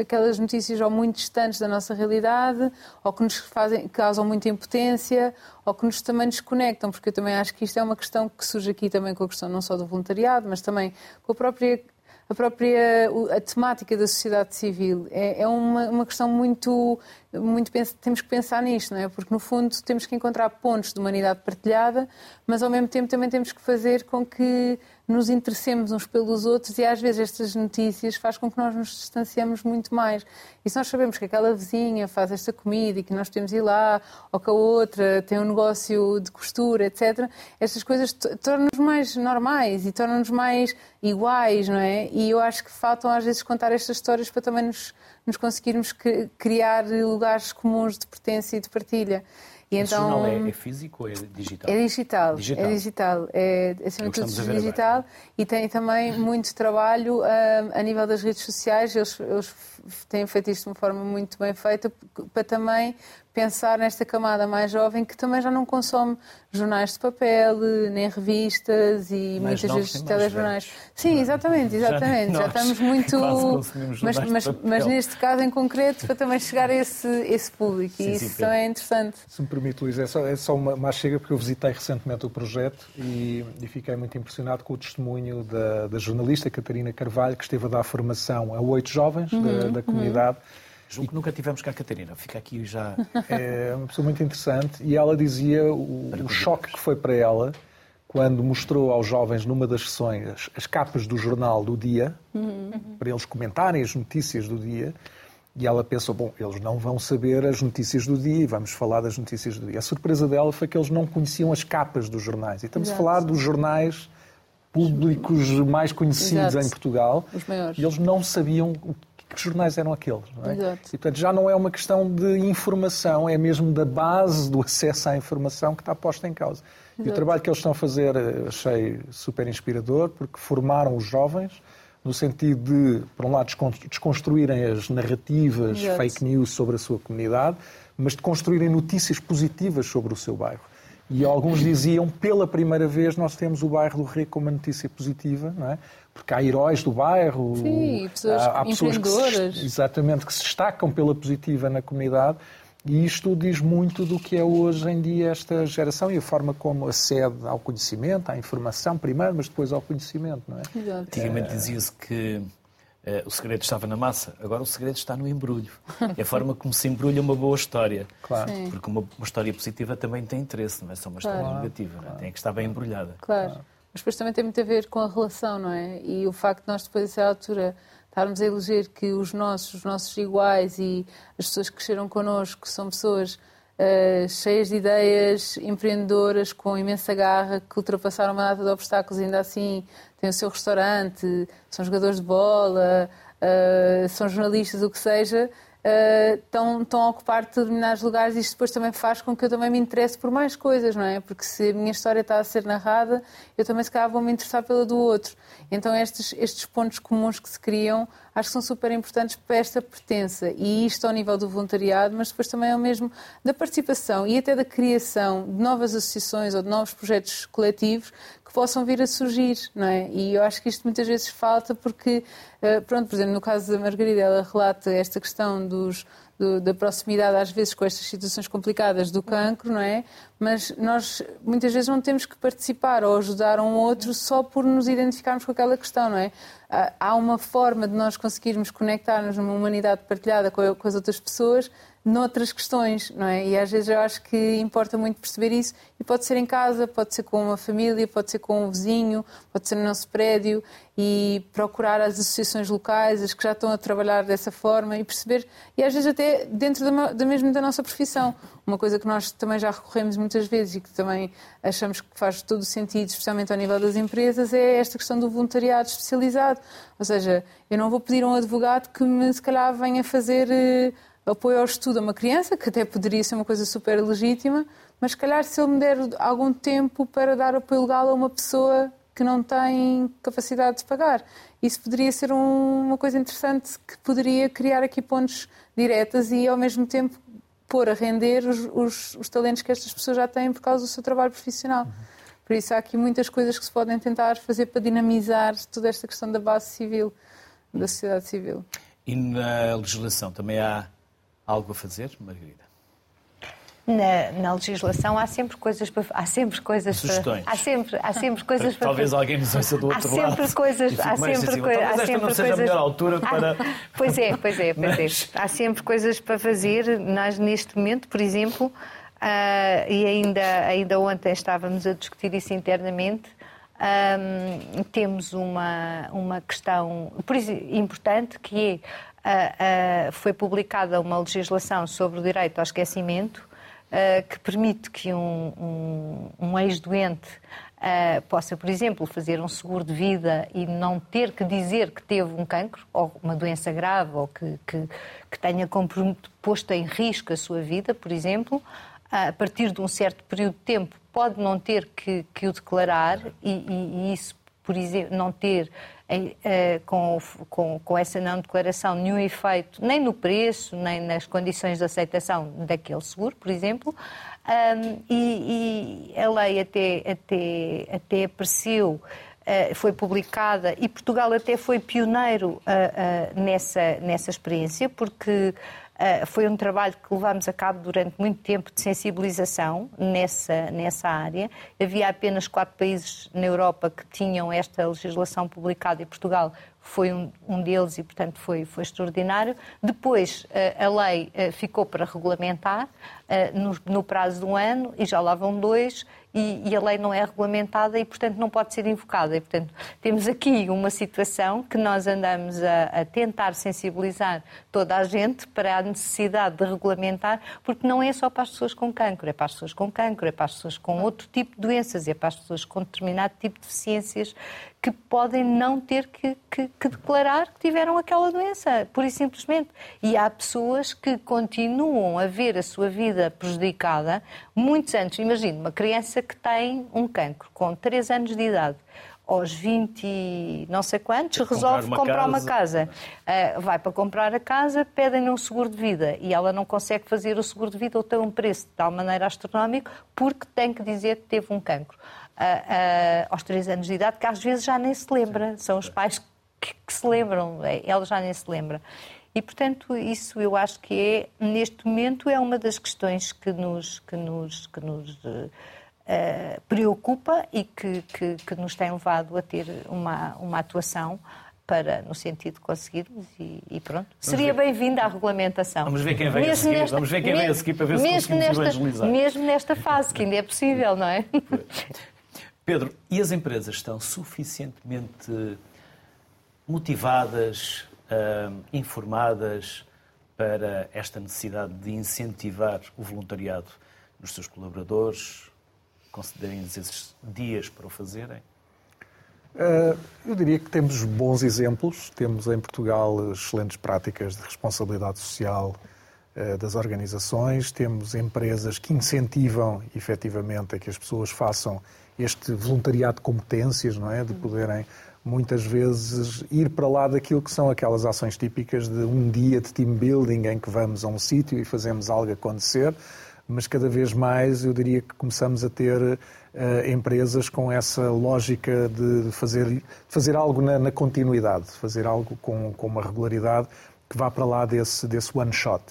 aquelas notícias ou muito distantes da nossa realidade, ou que nos fazem, causam muita impotência, ou que nos também desconectam, porque eu também acho que isto é uma questão que surge aqui também com a questão não só do voluntariado, mas também com a própria a própria a temática da sociedade civil. É, é uma, uma questão muito muito temos que pensar nisto não é porque no fundo temos que encontrar pontos de humanidade partilhada mas ao mesmo tempo também temos que fazer com que nos interessemos uns pelos outros e às vezes estas notícias faz com que nós nos distanciemos muito mais. E se nós sabemos que aquela vizinha faz esta comida e que nós podemos ir lá, ou que a outra tem um negócio de costura, etc., estas coisas tornam-nos mais normais e tornam-nos mais iguais, não é? E eu acho que faltam às vezes contar estas histórias para também nos, nos conseguirmos criar lugares comuns de pertença e de partilha. E Esse então, jornal é, é físico ou é digital? É digital, Digital. é digital. É, acima de tudo, gostamos de ver digital. E tem também muito trabalho ah, a nível das redes sociais. Eles, eles têm feito isto de uma forma muito bem feita para também pensar nesta camada mais jovem que também já não consome jornais de papel, nem revistas e Mais muitas novos vezes telejornais. Sim, exatamente, Já exatamente. Já, nós estamos muito. Mas, mas, mas neste caso em concreto, para também chegar a esse, esse público. Sim, e sim, isso também é interessante. Se me permite, Luís, é só, é só uma, uma chega porque eu visitei recentemente o projeto e, e fiquei muito impressionado com o testemunho da, da jornalista Catarina Carvalho, que esteve a dar formação a oito jovens da, da comunidade. Julgo que nunca tivemos cá a Catarina. Fica aqui já. É uma pessoa muito interessante e ela dizia o, o choque que foi para ela quando mostrou aos jovens numa das sessões as, as capas do jornal do dia para eles comentarem as notícias do dia e ela pensou, bom, eles não vão saber as notícias do dia e vamos falar das notícias do dia. A surpresa dela foi que eles não conheciam as capas dos jornais. E estamos Exato. a falar dos jornais públicos mais conhecidos Exato. em Portugal. Os maiores. E eles não sabiam o que jornais eram aqueles. Não é? Exato. E, portanto, já não é uma questão de informação, é mesmo da base do acesso à informação que está posta em causa. E o trabalho que eles estão a fazer eh, achei super inspirador, porque formaram os jovens no sentido de, por um lado, descon- desconstruírem as narrativas Exato. fake news sobre a sua comunidade, mas de construírem notícias positivas sobre o seu bairro. E alguns diziam, pela primeira vez, nós temos o bairro do Rei como uma notícia positiva, não é? Porque há heróis do bairro, Sim, pessoas há, há pessoas que se, exatamente que se destacam pela positiva na comunidade. E isto diz muito do que é hoje em dia esta geração e a forma como acede ao conhecimento, à informação primeiro, mas depois ao conhecimento, não é? Exato. Antigamente dizia-se que o segredo estava na massa, agora o segredo está no embrulho. É a forma como se embrulha uma boa história. Claro. Sim. Porque uma, uma história positiva também tem interesse, não é só uma história Claro. negativa. Não é? Tem que estar bem embrulhada. Claro. Mas depois também tem muito a ver com a relação, não é? E o facto de nós depois, a certa altura, estarmos a eleger que os nossos, os nossos iguais e as pessoas que cresceram connosco são pessoas eh, cheias de ideias, empreendedoras, com imensa garra, que ultrapassaram uma data de obstáculos ainda assim têm o seu restaurante, são jogadores de bola, eh, são jornalistas, o que seja, eh, estão, estão a ocupar determinados lugares e isto depois também faz com que eu também me interesse por mais coisas, não é? Porque se a minha história está a ser narrada, eu também se calhar vou me interessar pela do outro. Então estes, estes pontos comuns que se criam acho que são super importantes para esta pertença e isto ao nível do voluntariado, mas depois também é o mesmo da participação e até da criação de novas associações ou de novos projetos coletivos possam vir a surgir, não é? E eu acho que isto muitas vezes falta porque, eh, pronto, por exemplo, no caso da Margarida, ela relata esta questão dos, do- da proximidade às vezes com estas situações complicadas do cancro, não é? Mas nós muitas vezes não temos que participar ou ajudar um outro só por nos identificarmos com aquela questão, não é? Há- Há uma forma de nós conseguirmos conectar-nos numa humanidade partilhada com, com as outras pessoas noutras questões, não é? E às vezes eu acho que importa muito perceber isso e pode ser em casa, pode ser com uma família, pode ser com um vizinho, pode ser no nosso prédio e procurar as associações locais, as que já estão a trabalhar dessa forma e perceber, e às vezes até dentro da, da mesmo da nossa profissão. Uma coisa que nós também já recorremos muitas vezes e que também achamos que faz todo o sentido, especialmente ao nível das empresas, é esta questão do voluntariado especializado. Ou seja, eu não vou pedir a um advogado que me, se calhar, venha fazer eh, apoio ao estudo a uma criança, que até poderia ser uma coisa super legítima, mas se calhar se ele me der algum tempo para dar apoio legal a uma pessoa que não tem capacidade de pagar. Isso poderia ser um- uma coisa interessante que poderia criar aqui pontos diretas e, ao mesmo tempo, pôr a render os, os- os talentos que estas pessoas já têm por causa do seu trabalho profissional. Por isso, há aqui muitas coisas que se podem tentar fazer para dinamizar toda esta questão da base civil, da sociedade civil. E na legislação também há algo a fazer, Margarida? Na, na legislação há sempre coisas para há sempre coisas Sugestões. para há sempre há sempre coisas para Talvez alguém nos ouça do há outro sempre lado. coisas e fique há sempre sensível. coi- Talvez há sempre não seja coisas a melhor altura Ah, para. pois é pois é pois Mas- é há sempre coisas para fazer nós neste momento por exemplo ah, e ainda ainda ontem estávamos a discutir isso internamente ahm, temos uma uma questão importante que é ah, foi publicada uma legislação sobre o direito ao esquecimento Uh, que permite que um, um, um ex-doente uh, possa, por exemplo, fazer um seguro de vida e não ter que dizer que teve um cancro ou uma doença grave ou que, que, que tenha posto em risco a sua vida, por exemplo, a partir de um certo período de tempo, pode não ter que, que o declarar e, e, e isso, por exemplo, não ter eh, com, com, com, essa não declaração nenhum efeito nem no preço, nem nas condições de aceitação daquele seguro, por exemplo. Um, e, e, a lei até, até, até apareceu, uh, foi publicada e Portugal até foi pioneiro uh, uh, nessa, nessa experiência, porque foi um trabalho que levámos a cabo durante muito tempo de sensibilização nessa, nessa área. Havia apenas quatro países na Europa que tinham esta legislação publicada e Portugal foi um, um deles e, portanto, foi, foi extraordinário. Depois, uh, a lei uh, ficou para regulamentar no, no prazo de um ano e já lá vão dois e, e, a lei não é regulamentada e, portanto, não pode ser invocada. E, portanto, temos aqui uma situação que nós andamos a, a, tentar sensibilizar toda a gente para a necessidade de regulamentar, porque não é só para as pessoas com cancro, é para as pessoas com cancro, é para as pessoas com outro tipo de doenças, é para as pessoas com determinado tipo de deficiências que podem não ter que, que, que, declarar que tiveram aquela doença, pura e simplesmente. E há pessoas que continuam a ver a sua vida prejudicada muitos anos. Imagine uma criança que tem um cancro com 3 anos de idade aos 20 não sei quantos, resolve comprar uma comprar casa, uma casa. Uh, vai para comprar a casa, pedem-lhe um seguro de vida e ela não consegue fazer o seguro de vida ou tem um preço de tal maneira astronómico porque tem que dizer que teve um cancro aos 3 anos de idade, que às vezes já nem se lembra. São os pais que, que se lembram, é, ela já nem se lembra. E, portanto, isso eu acho que é, neste momento, é uma das questões que nos, que nos, que nos uh, preocupa e que, que, que, nos tem levado a ter uma, uma atuação para, no sentido de conseguirmos e, e pronto. Vamos Seria bem-vinda a regulamentação. Vamos ver quem vem a seguir, nesta, vamos ver quem vem a seguir para ver se conseguimos nesta, evangelizar. Mesmo nesta fase, que ainda é possível, não é? Pedro, e as empresas estão suficientemente motivadas, uh, informadas para esta necessidade de incentivar o voluntariado nos seus colaboradores? Considerem esses dias para o fazerem? Uh, eu diria que temos bons exemplos. Temos em Portugal excelentes práticas de responsabilidade social das organizações. Temos empresas que incentivam efetivamente a que as pessoas façam este voluntariado de competências, não é? De poderem muitas vezes ir para lá daquilo que são aquelas ações típicas de um dia de team building em que vamos a um sítio e fazemos algo acontecer, mas cada vez mais eu diria que começamos a ter uh, empresas com essa lógica de fazer, de fazer algo na, na continuidade, fazer algo com, com uma regularidade que vá para lá desse, desse one shot.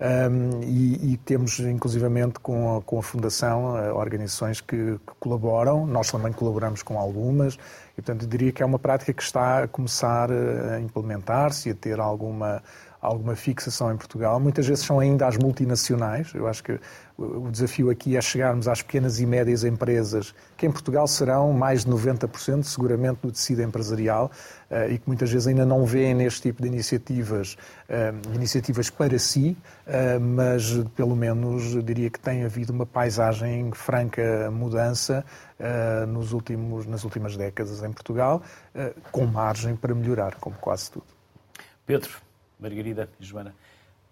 Um, e, e, temos, inclusivamente, com a, com a Fundação, uh, organizações que, que, colaboram. Nós também colaboramos com algumas. E, portanto, diria que é uma prática que está a começar a implementar-se e a ter alguma, alguma fixação em Portugal. Muitas vezes são ainda as multinacionais. Eu acho que o desafio aqui é chegarmos às pequenas e médias empresas, que em Portugal serão mais de 90% seguramente do tecido empresarial eh, e que muitas vezes ainda não veem neste tipo de iniciativas, eh, iniciativas para si, eh, mas pelo menos diria que tem havido uma paisagem franca mudança nos últimos, nas últimas décadas em Portugal, com margem para melhorar, como quase tudo. Pedro, Margarida e Joana,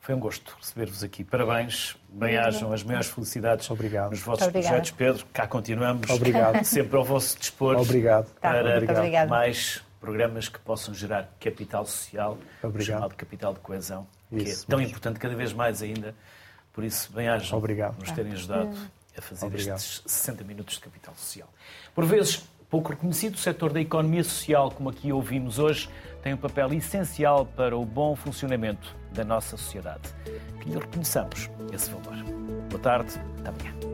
foi um gosto receber-vos aqui. Parabéns, bem-ajam as maiores felicidades Obrigado. nos vossos projetos. Pedro, cá continuamos. Obrigado. Sempre ao vosso dispor. Obrigado. Para Obrigado. mais programas que possam gerar capital social, Obrigado. chamado capital de coesão, Isso, que é tão mesmo. importante cada vez mais ainda. Por isso, bem-ajam nos terem ajudado a fazer Obrigado. estes 60 minutos de capital social. Por vezes, pouco reconhecido, o setor da economia social, como aqui ouvimos hoje, tem um papel essencial para o bom funcionamento da nossa sociedade. Que lhe reconheçamos esse valor. Boa tarde, até amanhã.